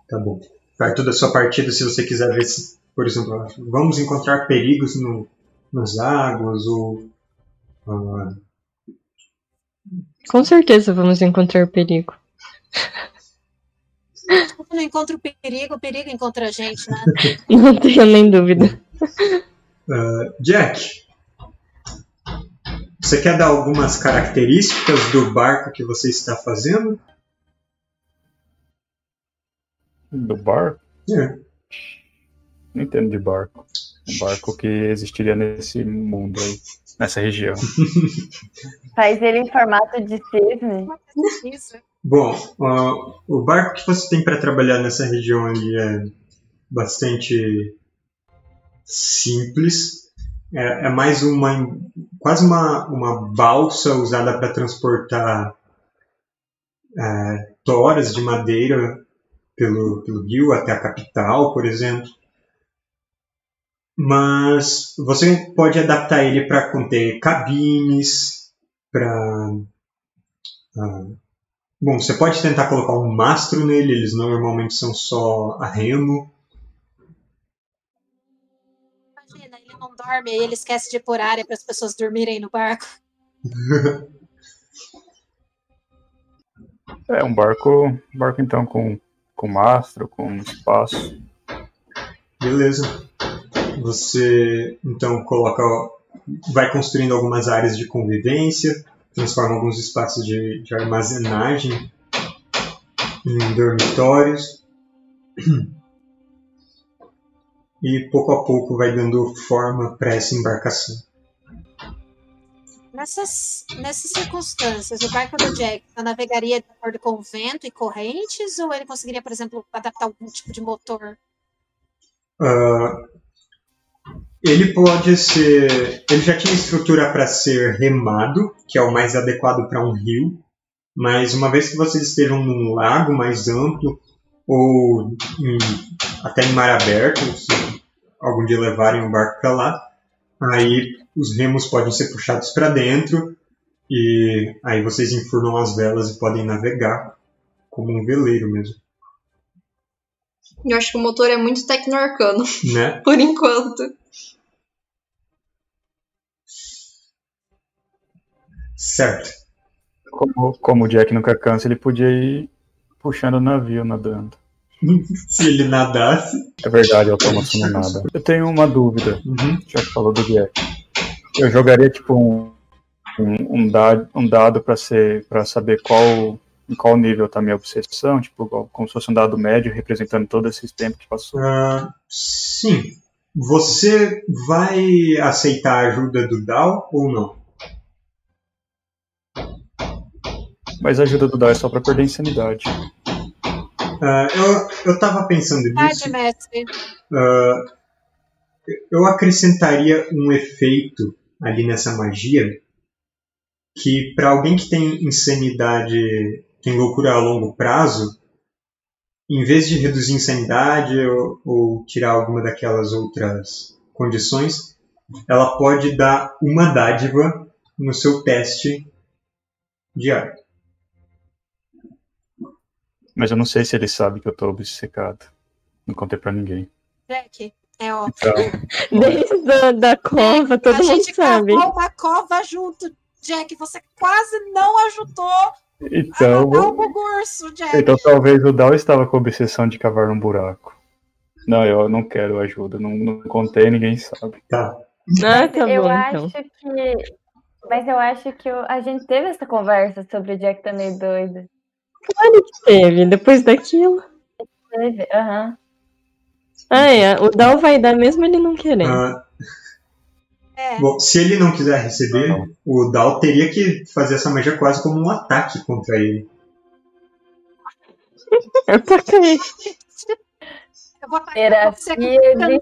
Tá bom. Perto da sua partida, se você quiser ver se, por exemplo, vamos encontrar perigos no, nas águas ou. ah, Com certeza vamos encontrar perigo. Quando encontra o perigo, o perigo encontra a gente, né? [laughs] Não tenho nem dúvida. ah, Jack, você quer dar algumas características do barco que você está fazendo? Do barco? É. Não entendo de barco. Um barco que existiria nesse mundo aí, nessa região. [laughs] Faz ele em formato de cisne. Isso. Bom, o barco que você tem para trabalhar nessa região ali é bastante simples. É, é mais uma quase uma, uma balsa usada para transportar é, toras de madeira pelo, pelo rio até a capital, por exemplo. Mas você pode adaptar ele para conter cabines, para Bom, você pode tentar colocar um mastro nele, eles normalmente são só a remo. Não dorme, aí ele esquece de pôr área para as pessoas dormirem no barco. [laughs] É um barco, barco então com, com mastro, com espaço. Beleza. Você então coloca, vai construindo algumas áreas de convivência, transforma alguns espaços de, de armazenagem em dormitórios. [clears throat] E pouco a pouco vai dando forma para essa embarcação. Nessas, nessas circunstâncias, o barco do Jack navegaria de acordo com vento e correntes, ou ele conseguiria, por exemplo, adaptar algum tipo de motor? Uh, ele pode ser. Ele já tinha estrutura para ser remado, que é o mais adequado para um rio, mas uma vez que vocês estejam num lago mais amplo, ou em, até em mar aberto, se algum dia levarem o barco para lá, aí os remos podem ser puxados para dentro e aí vocês enfurnam as velas e podem navegar como um veleiro mesmo. Eu acho que o motor é muito tecno-arcano, Né? [laughs] por enquanto. Certo. Como, como o Jack nunca cansa, ele podia ir puxando o navio, nadando. Se ele nadasse. É verdade, eu tomo não nada. Eu tenho uma dúvida, Uhum. já que falou do Jack. Eu jogaria tipo um, um, um dado, um dado para ser para saber qual em qual nível tá a minha obsessão, tipo, como se fosse um dado médio representando todo esse tempo que passou. Ah, sim. Você vai aceitar a ajuda do Dal ou não? Mas a ajuda do Dal é só pra perder insanidade. Ah, eu, eu tava pensando nisso. Ah, eu acrescentaria um efeito ali nessa magia que para alguém que tem insanidade, tem loucura a longo prazo, em vez de reduzir insanidade ou, ou tirar alguma daquelas outras condições, ela pode dar uma dádiva no seu teste diário. Mas eu não sei se ele sabe que eu tô obcecado. Não contei pra ninguém. Jack, é óbvio. Então, [laughs] Desde a da cova, todo a mundo gente sabe. cavou uma cova junto, Jack. Você quase não ajudou a então, matar o Bugurso, Jack. então talvez o Dal estava com a obsessão de cavar um buraco. Não, eu não quero ajuda. Não, não contei, ninguém sabe. Tá. Ah, tá eu bom, acho então. que. Mas eu acho que a gente teve essa conversa sobre o Jack tá meio doido. Teve, depois daquilo. Teve, aham. Ah, é. O Dal vai dar mesmo ele não querendo. Ah, É. Bom, se ele não quiser receber, Não. o Dal teria que fazer essa magia quase como um ataque contra ele. [laughs] Ataca ele. Eu vou atacar Terapia de.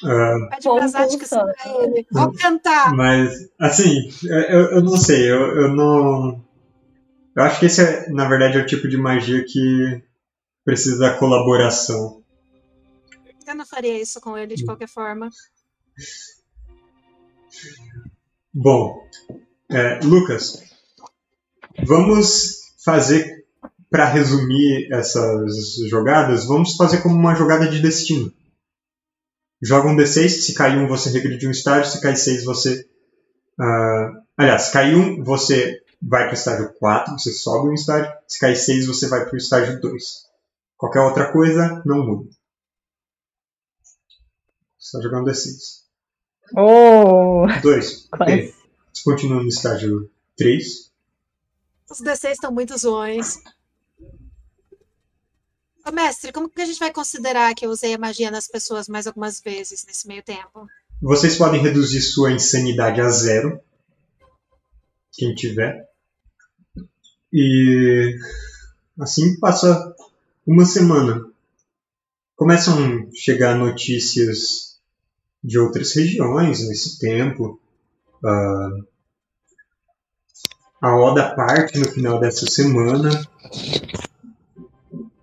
Choque. Ah, Pede pra Zati que pra ele. Vou cantar. mas, assim, eu, eu não sei, eu, eu não. Eu acho que esse, é, na verdade, é o tipo de magia que precisa da colaboração. Eu não faria isso com ele de qualquer forma. Bom, é, Lucas, vamos fazer, para resumir essas jogadas, vamos fazer como uma jogada de destino. Joga um D6, se cair um você regride um estágio, se cair 6 você. ah, aliás, se cair um você vai para o estágio 4, você sobe um estágio, se cair 6 você vai para o estágio 2. Qualquer outra coisa não muda. Só jogar um D6. Oh, 2. [laughs] quase. Você continua no estágio 3. Os D6 estão muito zoões. Ô, mestre, como que a gente vai considerar que eu usei a magia nas pessoas mais algumas vezes nesse meio tempo? Vocês podem reduzir sua insanidade a zero. Quem tiver. E assim passa uma semana. Começam a chegar notícias de outras regiões nesse tempo. Ah, a Oda parte no final dessa semana.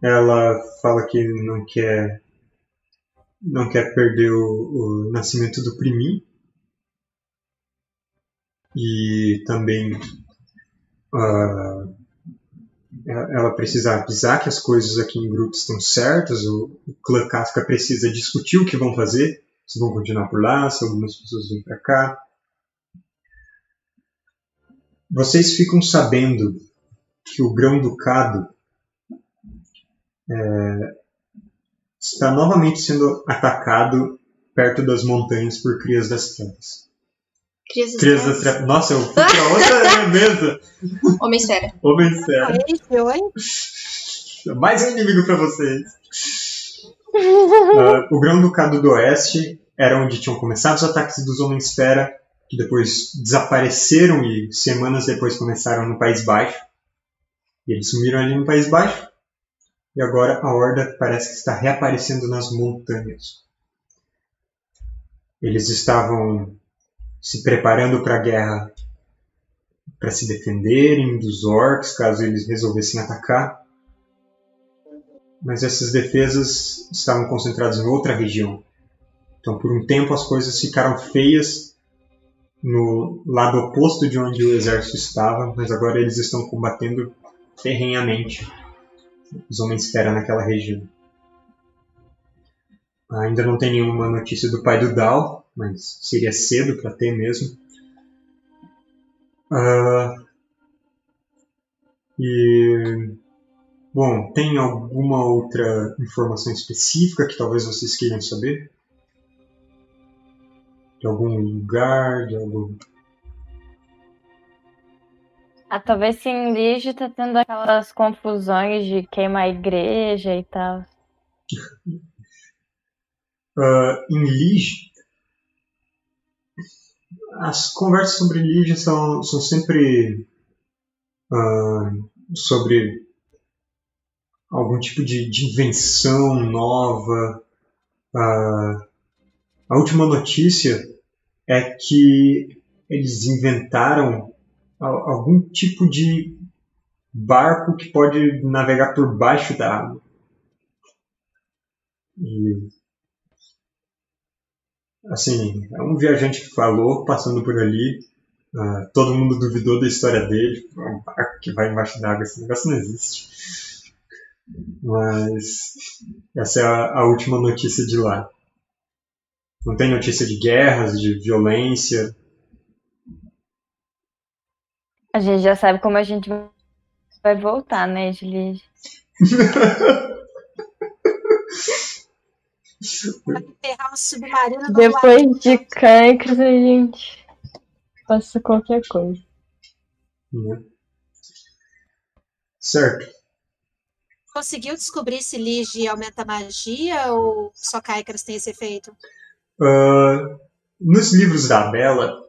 Ela fala que não quer não quer perder o, o nascimento do Primin. E também ah, ela precisa avisar que as coisas aqui em grupo estão certas. O, o clã Casca precisa discutir o que vão fazer. Se vão continuar por lá, se algumas pessoas vêm para cá. Vocês ficam sabendo que o Grão-Ducado é, está novamente sendo atacado perto das montanhas por crias das trevas. Crias das Crias das Trevas. Nossa, eu fui pra outra [laughs] mesa. Homem Esfera. Oi, oi. Mais um inimigo pra vocês. Ah, o Grão-Ducado do Oeste era onde tinham começado os ataques dos Homem-Esfera, que depois desapareceram e semanas depois começaram no País Baixo. E eles sumiram ali no País Baixo. E agora a Horda parece que está reaparecendo nas montanhas. Eles estavam se preparando para a guerra para se defenderem dos orcs caso eles resolvessem atacar. Mas essas defesas estavam concentradas em outra região. Então, por um tempo, as coisas ficaram feias no lado oposto de onde o exército estava, mas agora eles estão combatendo ferrenhamente os Homens-Fera naquela região. Ainda não tem nenhuma notícia do pai do Dal, mas seria cedo para ter mesmo. Ah, e bom, tem alguma outra informação específica que talvez vocês queiram saber? De algum lugar, de algum Ah, talvez sim, Lige tá tendo aquelas confusões de queimar a igreja e tal. [laughs] Ah, em Lige, as conversas sobre Lige são, são sempre ah, sobre algum tipo de, de invenção nova. Ah, a última notícia é que eles inventaram algum tipo de barco que pode navegar por baixo da água. E assim, é um viajante que falou, passando por ali, ah, todo mundo duvidou da história dele, um barco que vai embaixo d'água, esse negócio não existe. Mas essa é a, a última notícia de lá. Não tem notícia de guerras, de violência. A gente já sabe como a gente vai voltar, né? Vai enterrar um submarino. Depois de cancros, a gente passa qualquer coisa. né? Certo. Conseguiu descobrir se Lige aumenta a magia ou só Kaikras tem esse efeito? Ah, nos livros da Bela,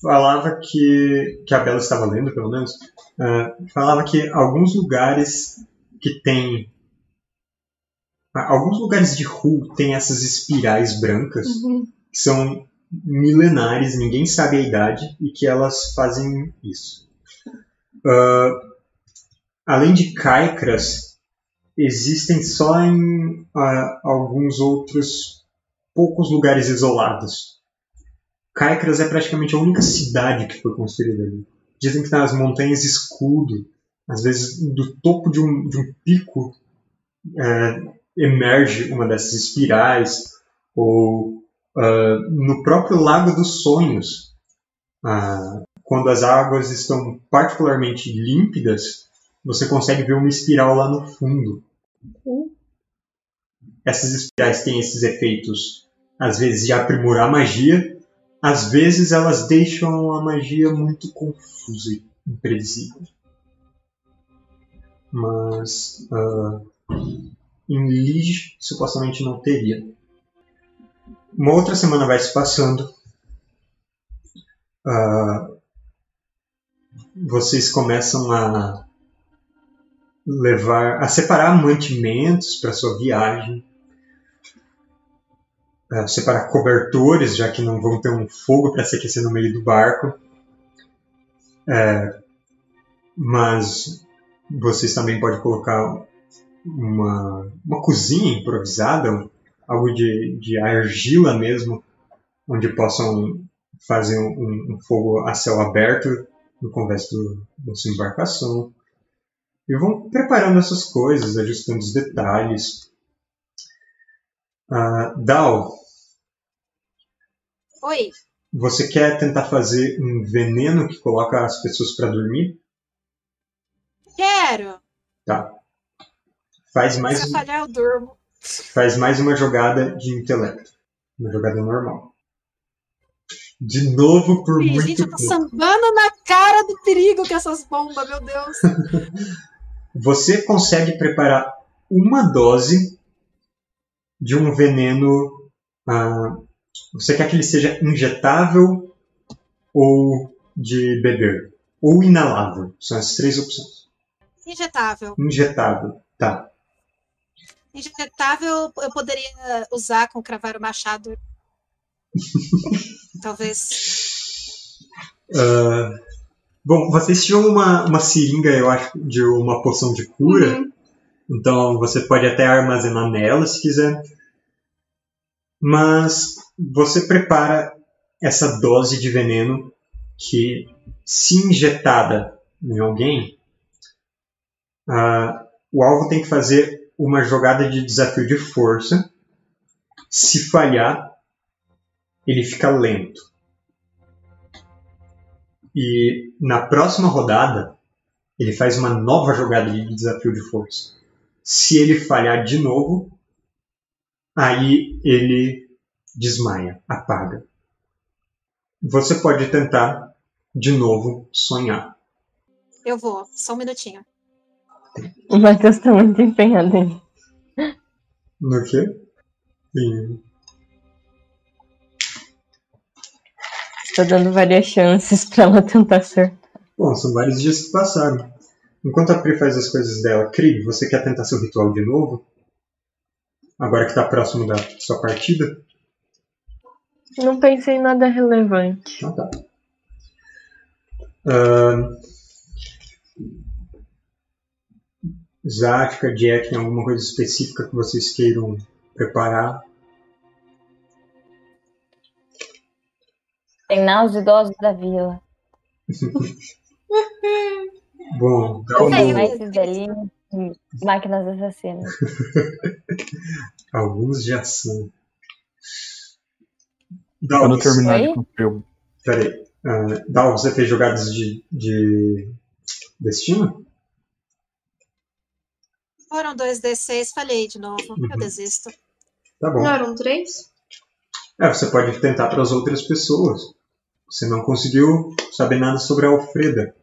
falava que, que a Bela estava lendo, pelo menos, ah, falava que alguns lugares que tem. Alguns lugares de Hu tem essas espirais brancas que são milenares, ninguém sabe a idade e que elas fazem isso. Ah, além de Kaikras, existem só em ah, alguns outros poucos lugares isolados. Kaikras é praticamente a única cidade que foi construída ali. Dizem que nas montanhas escudo, às vezes do topo de um, de um pico é, emerge uma dessas espirais, ou ah, no próprio Lago dos Sonhos, ah, quando as águas estão particularmente límpidas, você consegue ver uma espiral lá no fundo. Essas espirais têm esses efeitos, às vezes, de aprimorar a magia, às vezes elas deixam a magia muito confusa e imprevisível. Mas ah, em Lige supostamente não teria. Uma outra semana vai se passando. Ah, vocês começam a levar, a separar mantimentos para sua viagem, a separar cobertores, já que não vão ter um fogo para se aquecer no meio do barco. É, mas vocês também podem colocar uma, uma cozinha improvisada, algo de, de argila mesmo, onde possam fazer um, um fogo a céu aberto no convés do, da sua embarcação. E vão preparando essas coisas, ajustando os detalhes. Ah, Dal, Oi, você quer tentar fazer um veneno que coloca as pessoas para dormir? quero. Tá. Faz mais, Se eu falhar, eu durmo. faz mais uma jogada de intelecto. Uma jogada normal. De novo por Ih, muito gente, eu tô sambando na cara do perigo com essas bombas, meu Deus. [laughs] Você consegue preparar uma dose de um veneno. ah, você quer que ele seja injetável ou de beber? Ou inalável. São as três opções. Injetável. Injetável. Tá. Injetável eu poderia usar com cravar o machado. [laughs] Talvez. Ah, bom, vocês tinham uma, uma seringa, eu acho, de uma poção de cura. Uhum. Então você pode até armazenar nela se quiser. Mas você prepara essa dose de veneno que, se injetada em alguém, ah, o alvo tem que fazer uma jogada de desafio de força. Se falhar, ele fica lento. E na próxima rodada, ele faz uma nova jogada de desafio de força. Se ele falhar de novo, aí ele desmaia, apaga. Você pode tentar de novo sonhar. Eu vou, só um minutinho. O Matheus tá muito empenhado em. No quê? Sim. Tô dando várias chances pra ela tentar acertar. Bom, são vários dias que passaram. Enquanto a Pri faz as coisas dela, Krieg, você quer tentar seu ritual de novo? Agora que tá próximo da sua partida? Não pensei em nada relevante. Então tá. Ahn. Zática, Jack, tem alguma coisa específica que vocês queiram preparar? Treinar os idosos da vila. [laughs] Bom, Como- em máquinas assassinas. [laughs] alguns já são. Quando eu Dalvos, terminar Oi? de construir o peraí. Uh, Dalvos, você fez jogadas de, de destino? Foram dois D6, falhei de novo. Uhum. Eu desisto. Tá bom. Não eram três? É, você pode tentar para as outras pessoas. Você não conseguiu saber nada sobre a Alfreda.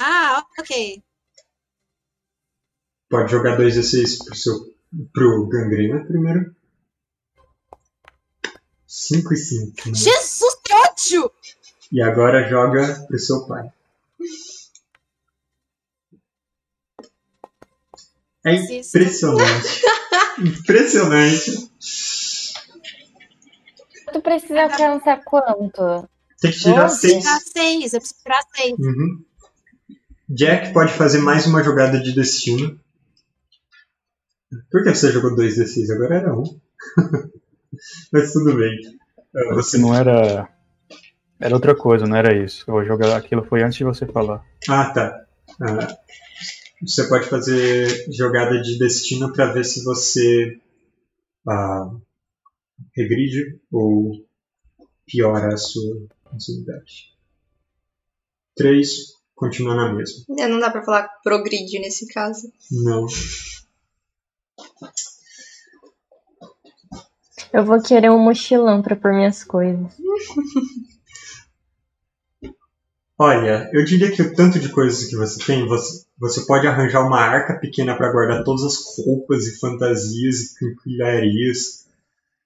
Ah, ok. Pode jogar 2d6 pro, seu, pro gangrena primeiro. 5 e 5. Jesus, que ódio! E agora joga pro seu pai. É impressionante. impressionante. Tu precisa alcançar quanto? Tem que tirar Nossa. 6. Tirar seis, eu preciso tirar seis. Uhum. Jack pode fazer mais uma jogada de destino. Por que você jogou 2d6? Agora era 1. [laughs] [laughs] Mas tudo bem. Você Você... não era. Era outra coisa, não era isso. Eu vou jogar aquilo foi antes de você falar. Ah, tá. Ah, você pode fazer jogada de destino para ver se você ah, regride ou piora a sua possibilidade. 3. Continua na mesma. É, não dá pra falar progride nesse caso. Não. Eu vou querer um mochilão pra pôr minhas coisas. Olha, eu diria que o tanto de coisas que você tem, você, você pode arranjar uma arca pequena para guardar todas as roupas e fantasias e quinquilharias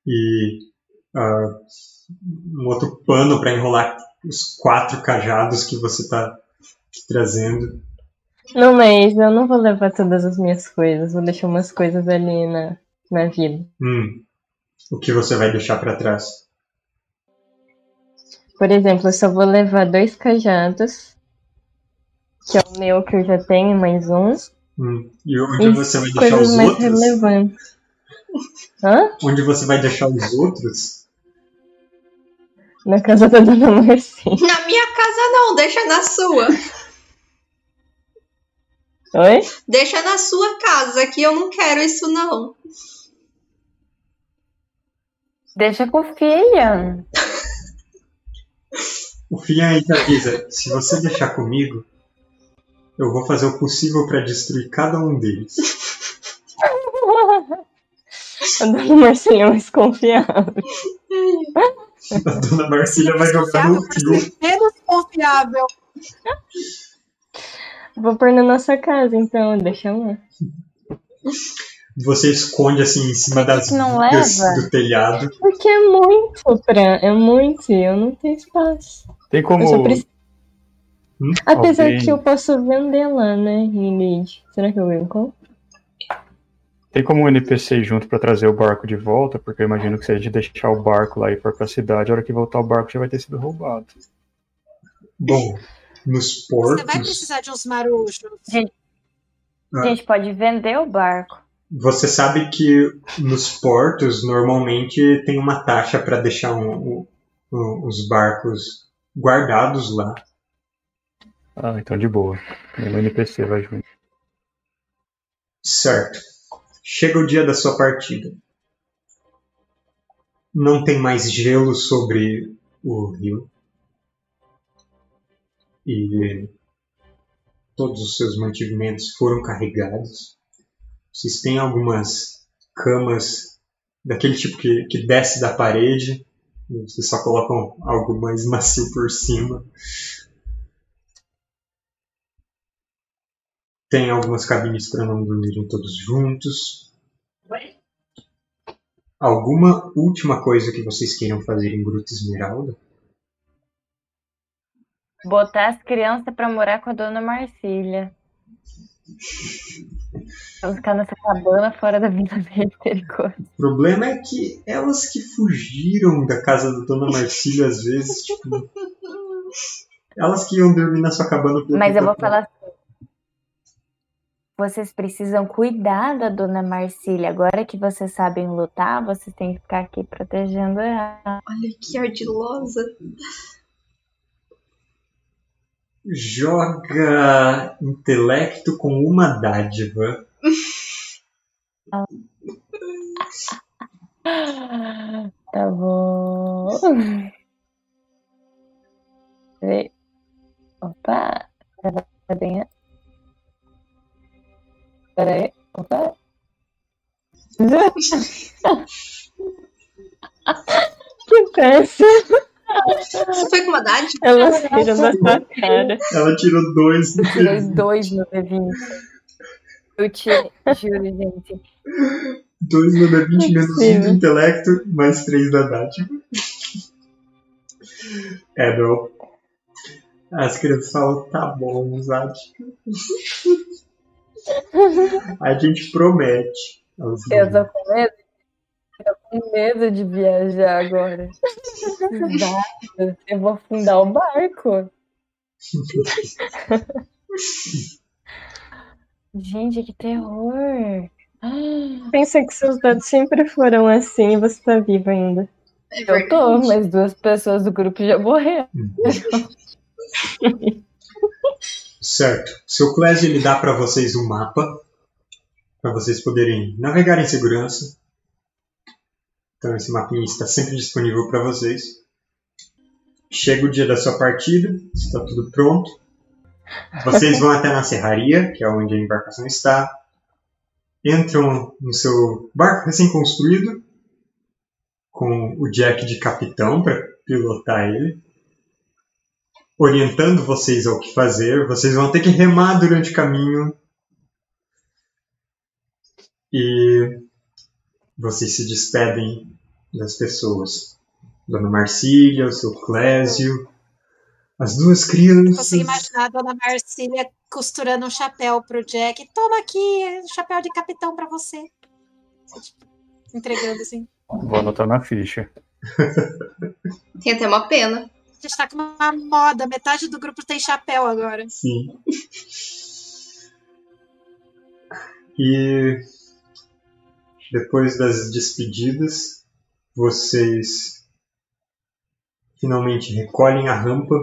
e ah, um outro pano para enrolar os quatro cajados que você está trazendo. Não, mas eu não vou levar todas as minhas coisas. Vou deixar umas coisas ali na, na vida. Hum, o que você vai deixar para trás? Por exemplo, eu só vou levar dois cajados. Que é o meu que eu já tenho, mais um. Hum, e onde E você vai deixar os mais outros? relevantes. Hã? Onde você vai deixar os outros? Na casa da Dona Marcinha. [laughs] Na minha casa não, deixa na sua. Oi? Deixa na sua casa, que eu não quero isso não. Deixa com o filho. O filho aí te avisa: se você deixar comigo, eu vou fazer o possível para destruir cada um deles. [laughs] A Dona Marcinha é mais confiável. A dona Marcília vai jogar no fio. menos confiável. Vou pôr na nossa casa, então, deixa lá. Você esconde assim em cima das vigas do telhado. Porque é muito pra. É muito, eu não tenho espaço. Tem como. Eu só preciso. Hum? Apesar Alguém- que eu posso vender lá, né, Ingrid? Será que eu encontro? Tem como um NPC junto pra trazer o barco de volta? Porque eu imagino que se a gente deixar o barco lá e for pra cidade, a hora que voltar o barco já vai ter sido roubado. Bom, nos Você vai portos, precisar de uns marujos. A gente pode vender o barco. Você sabe que nos portos normalmente tem uma taxa para deixar um- um- os barcos guardados lá. Ah, então de boa. Nenhum NPC vai junto. Certo. Chega o dia da sua partida. Não tem mais gelo sobre o rio. E todos os seus mantimentos foram carregados. Vocês têm algumas camas daquele tipo que, que desce da parede. e Vocês só colocam algo mais [laughs] macio por cima. Tem algumas cabines para não dormirem todos juntos. Alguma última coisa que vocês queiram fazer em Gruta Esmeralda? Botar as crianças pra morar com a dona Marcília. Vamos ficar nessa cabana fora da Vila [laughs] Misericórdia. O problema é que elas que fugiram da casa da Dona Marcília às vezes, tipo. Elas que iam dormir na sua cabana. por Mas eu vou falar assim. Vocês precisam cuidar da dona Marcília. Agora que vocês sabem lutar, vocês têm que ficar aqui protegendo ela. Olha que ardilosa. Joga intelecto com uma dádiva. [laughs] Tá bom. Peraí. Opa. Tá bem. Peraí. Opa. [laughs] Que peça! Você foi com uma dádiva? Elas riram da sua cara. Ela tirou dois no Tirei dois no D20. Eu tirei, juro, gente. Dois no D20 menos um possível. do intelecto, mais três da dádiva. É, não. As crianças falam, tá bom, Zática. [laughs] A gente promete. Eu tô com medo. Com medo de viajar agora. Eu vou afundar o barco. Gente, que terror. Ah, Pensa que seus dados sempre foram assim e você tá vivo ainda. É Eu tô, mas duas pessoas do grupo já morreram. Certo. Seu Clésio ele dá para vocês um mapa para vocês poderem navegar em segurança. Então esse mapinha está sempre disponível para vocês. Chega o dia da sua partida, está tudo pronto. Vocês vão até na serraria, que é onde a embarcação está. Entram no seu barco recém-construído, com o Jack de capitão para pilotar ele orientando vocês ao que fazer. Vocês vão ter que remar durante o caminho. E vocês se despedem das pessoas. Dona Marcília, o seu Clésio, as duas crianças. Consigo imaginar a dona Marcília costurando um chapéu pro Jack. Toma aqui, um chapéu de capitão pra você. Entregando assim. Vou anotar na ficha. [laughs] Tem até uma pena. A gente tá com uma moda, metade do grupo tem chapéu agora. Sim. E depois das despedidas, vocês finalmente recolhem a rampa,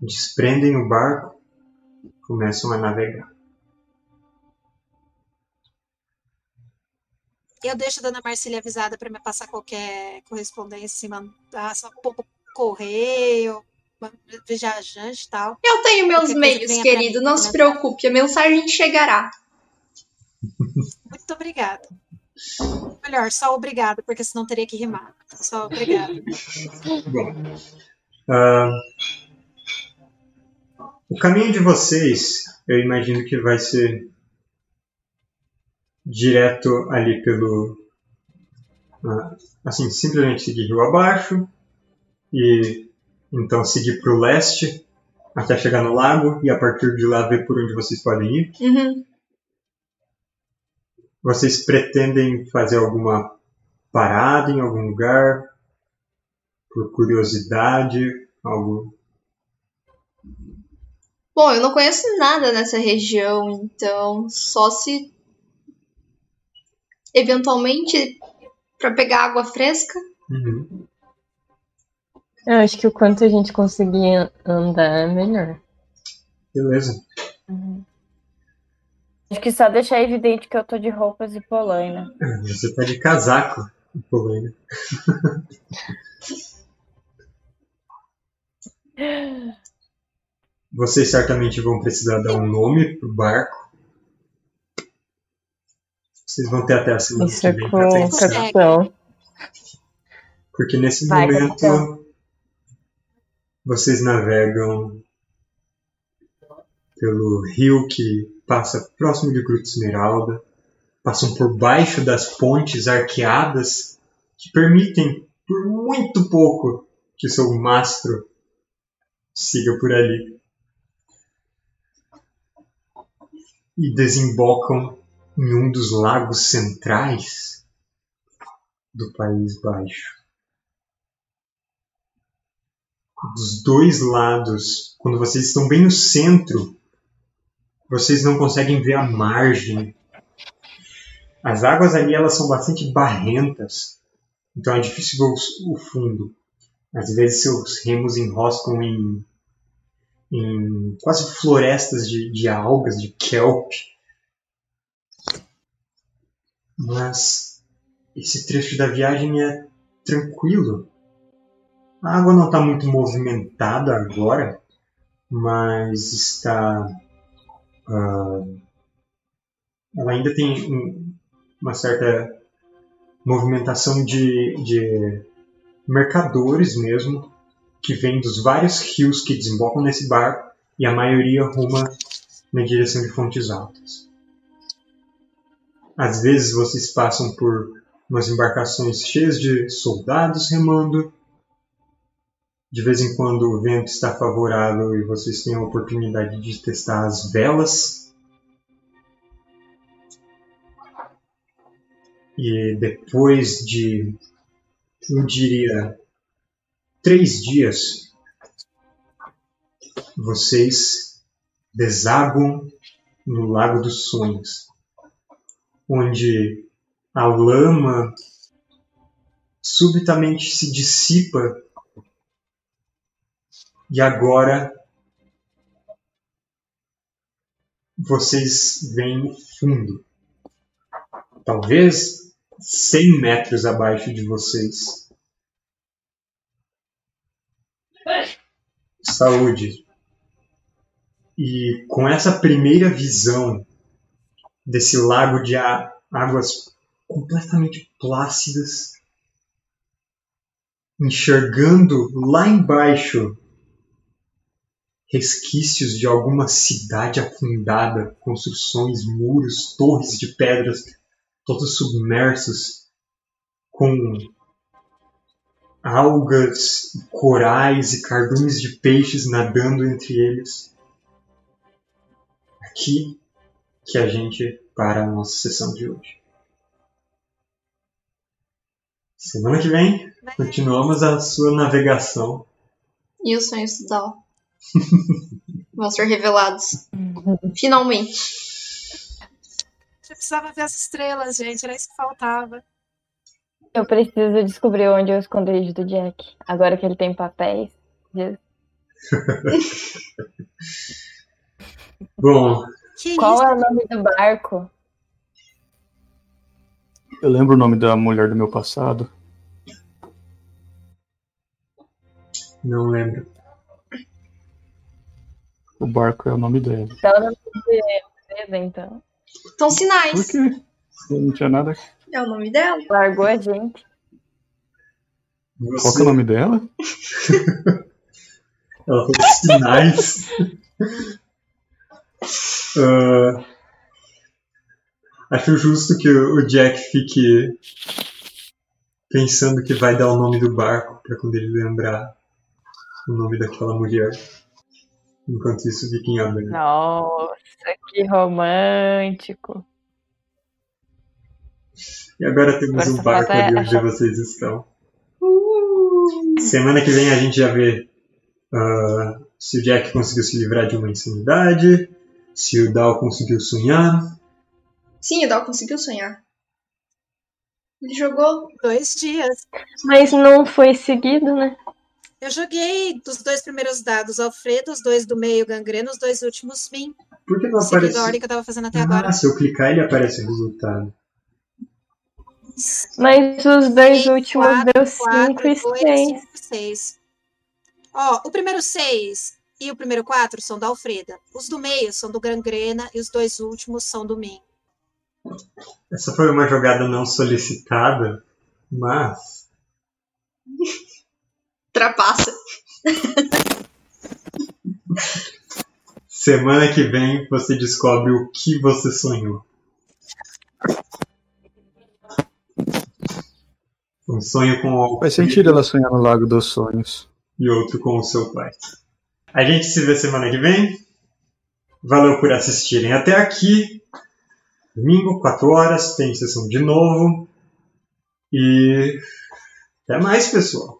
desprendem o barco, começam a navegar. Eu deixo a dona Marcília avisada pra me passar qualquer correspondência, mandar só por correio, viajante e tal. Eu tenho meus meios, querido. mim, Não né? se preocupe, a mensagem chegará. Muito obrigada. Melhor, só obrigado, porque senão teria que rimar. Só obrigado. Bom. ah, o caminho de vocês, eu imagino que vai ser direto ali pelo. ah, assim, simplesmente seguir rio abaixo e então seguir para o leste até chegar no lago e a partir de lá ver por onde vocês podem ir. Uhum. Vocês pretendem fazer alguma parada em algum lugar? Por curiosidade? Algo. Bom, eu não conheço nada nessa região, então só se eventualmente para pegar água fresca. Uhum. Eu acho que o quanto a gente conseguir andar é melhor. Beleza. Acho que só deixar evidente que eu tô de roupas e polaina. Você tá de casaco, Polônia. Vocês certamente vão precisar dar um nome pro barco. Vocês vão ter até a semana Isso que é vem com pra o pensar. Porque nesse Vai, momento capitão. vocês navegam pelo rio que passa próximo de Gruta Esmeralda, passam por baixo das pontes arqueadas que permitem, por muito pouco, que seu mastro siga por ali. E desembocam em um dos lagos centrais do País Baixo. Dos dois lados, quando vocês estão bem no centro, vocês não conseguem ver a margem. As águas ali elas são bastante barrentas, então é difícil ver o fundo. Às vezes seus remos enroscam em, em quase florestas de, de algas, de kelp. Mas esse trecho da viagem é tranquilo. A água não está muito movimentada agora, mas está. Ah, ela ainda tem um- uma certa movimentação de, de mercadores mesmo, que vêm dos vários rios que desembocam nesse barco, e a maioria ruma na direção de Fontes Altas. Às vezes vocês passam por umas embarcações cheias de soldados remando. De vez em quando o vento está favorável e vocês têm a oportunidade de testar as velas. E depois de, eu diria, três dias, vocês desaguam no Lago dos Sonhos, onde a lama subitamente se dissipa e agora vocês veem o fundo. Talvez 100 metros abaixo de vocês. Saúde. E com essa primeira visão desse lago de águas completamente plácidas, enxergando lá embaixo resquícios de alguma cidade afundada, construções, muros, torres de pedras, todos submersos, com algas, corais e cardumes de peixes nadando entre eles. Aqui que a gente para a nossa sessão de hoje. Semana que vem, continuamos a sua navegação. E os sonhos do Dal [laughs] vão ser revelados. Finalmente. Você precisava ver as estrelas, gente. Era isso que faltava. Eu preciso descobrir onde é o esconderijo do Jack. Agora que ele tem papéis. [laughs] Bom, Que Qual isso? é o nome do barco? Eu lembro o nome da mulher do meu passado. não lembro. O barco é o nome dela. Dá o nome de Beleza, então. Por sinais. quê? Eu não tinha nada. É o nome dela? Largou a gente. Você, Qual que é o nome dela? [laughs] Ela falou sinais. [laughs] Ah, acho justo que o o Jack fique pensando que vai dar o nome do barco para quando ele lembrar o nome daquela mulher. Enquanto isso fica em aberto. Nossa, que romântico. E agora temos Agora um barco ali onde vocês estão. Semana que vem a gente já vê ah, se o Jack conseguiu se livrar de uma insanidade, se o Dal conseguiu sonhar. Sim, o Dal conseguiu sonhar. Ele jogou. Dois dias. Mas não foi seguido, né? Eu joguei dos dois primeiros dados Alfredo, os dois do meio gangrena, os dois últimos Vim. Por que não aparece? a ordem que eu tava fazendo até Ah, agora. se eu clicar ele aparece o resultado. Mas os dois últimos quatro, deu 5 quatro, e dois, 6. cinco, seis. Ó, o primeiro seis e o primeiro quatro são da Alfreda. Os do meio são do gangrena e os dois últimos são do Min. Essa foi uma jogada não solicitada, mas Trapassa. semana que vem você descobre o que você sonhou. Um sonho com o Faz sentido ela sonhar no Lago dos Sonhos. e outro com o seu pai. A gente se vê semana que vem. Valeu por assistirem até aqui. Domingo, 4 horas, tem sessão de novo. E até mais, pessoal.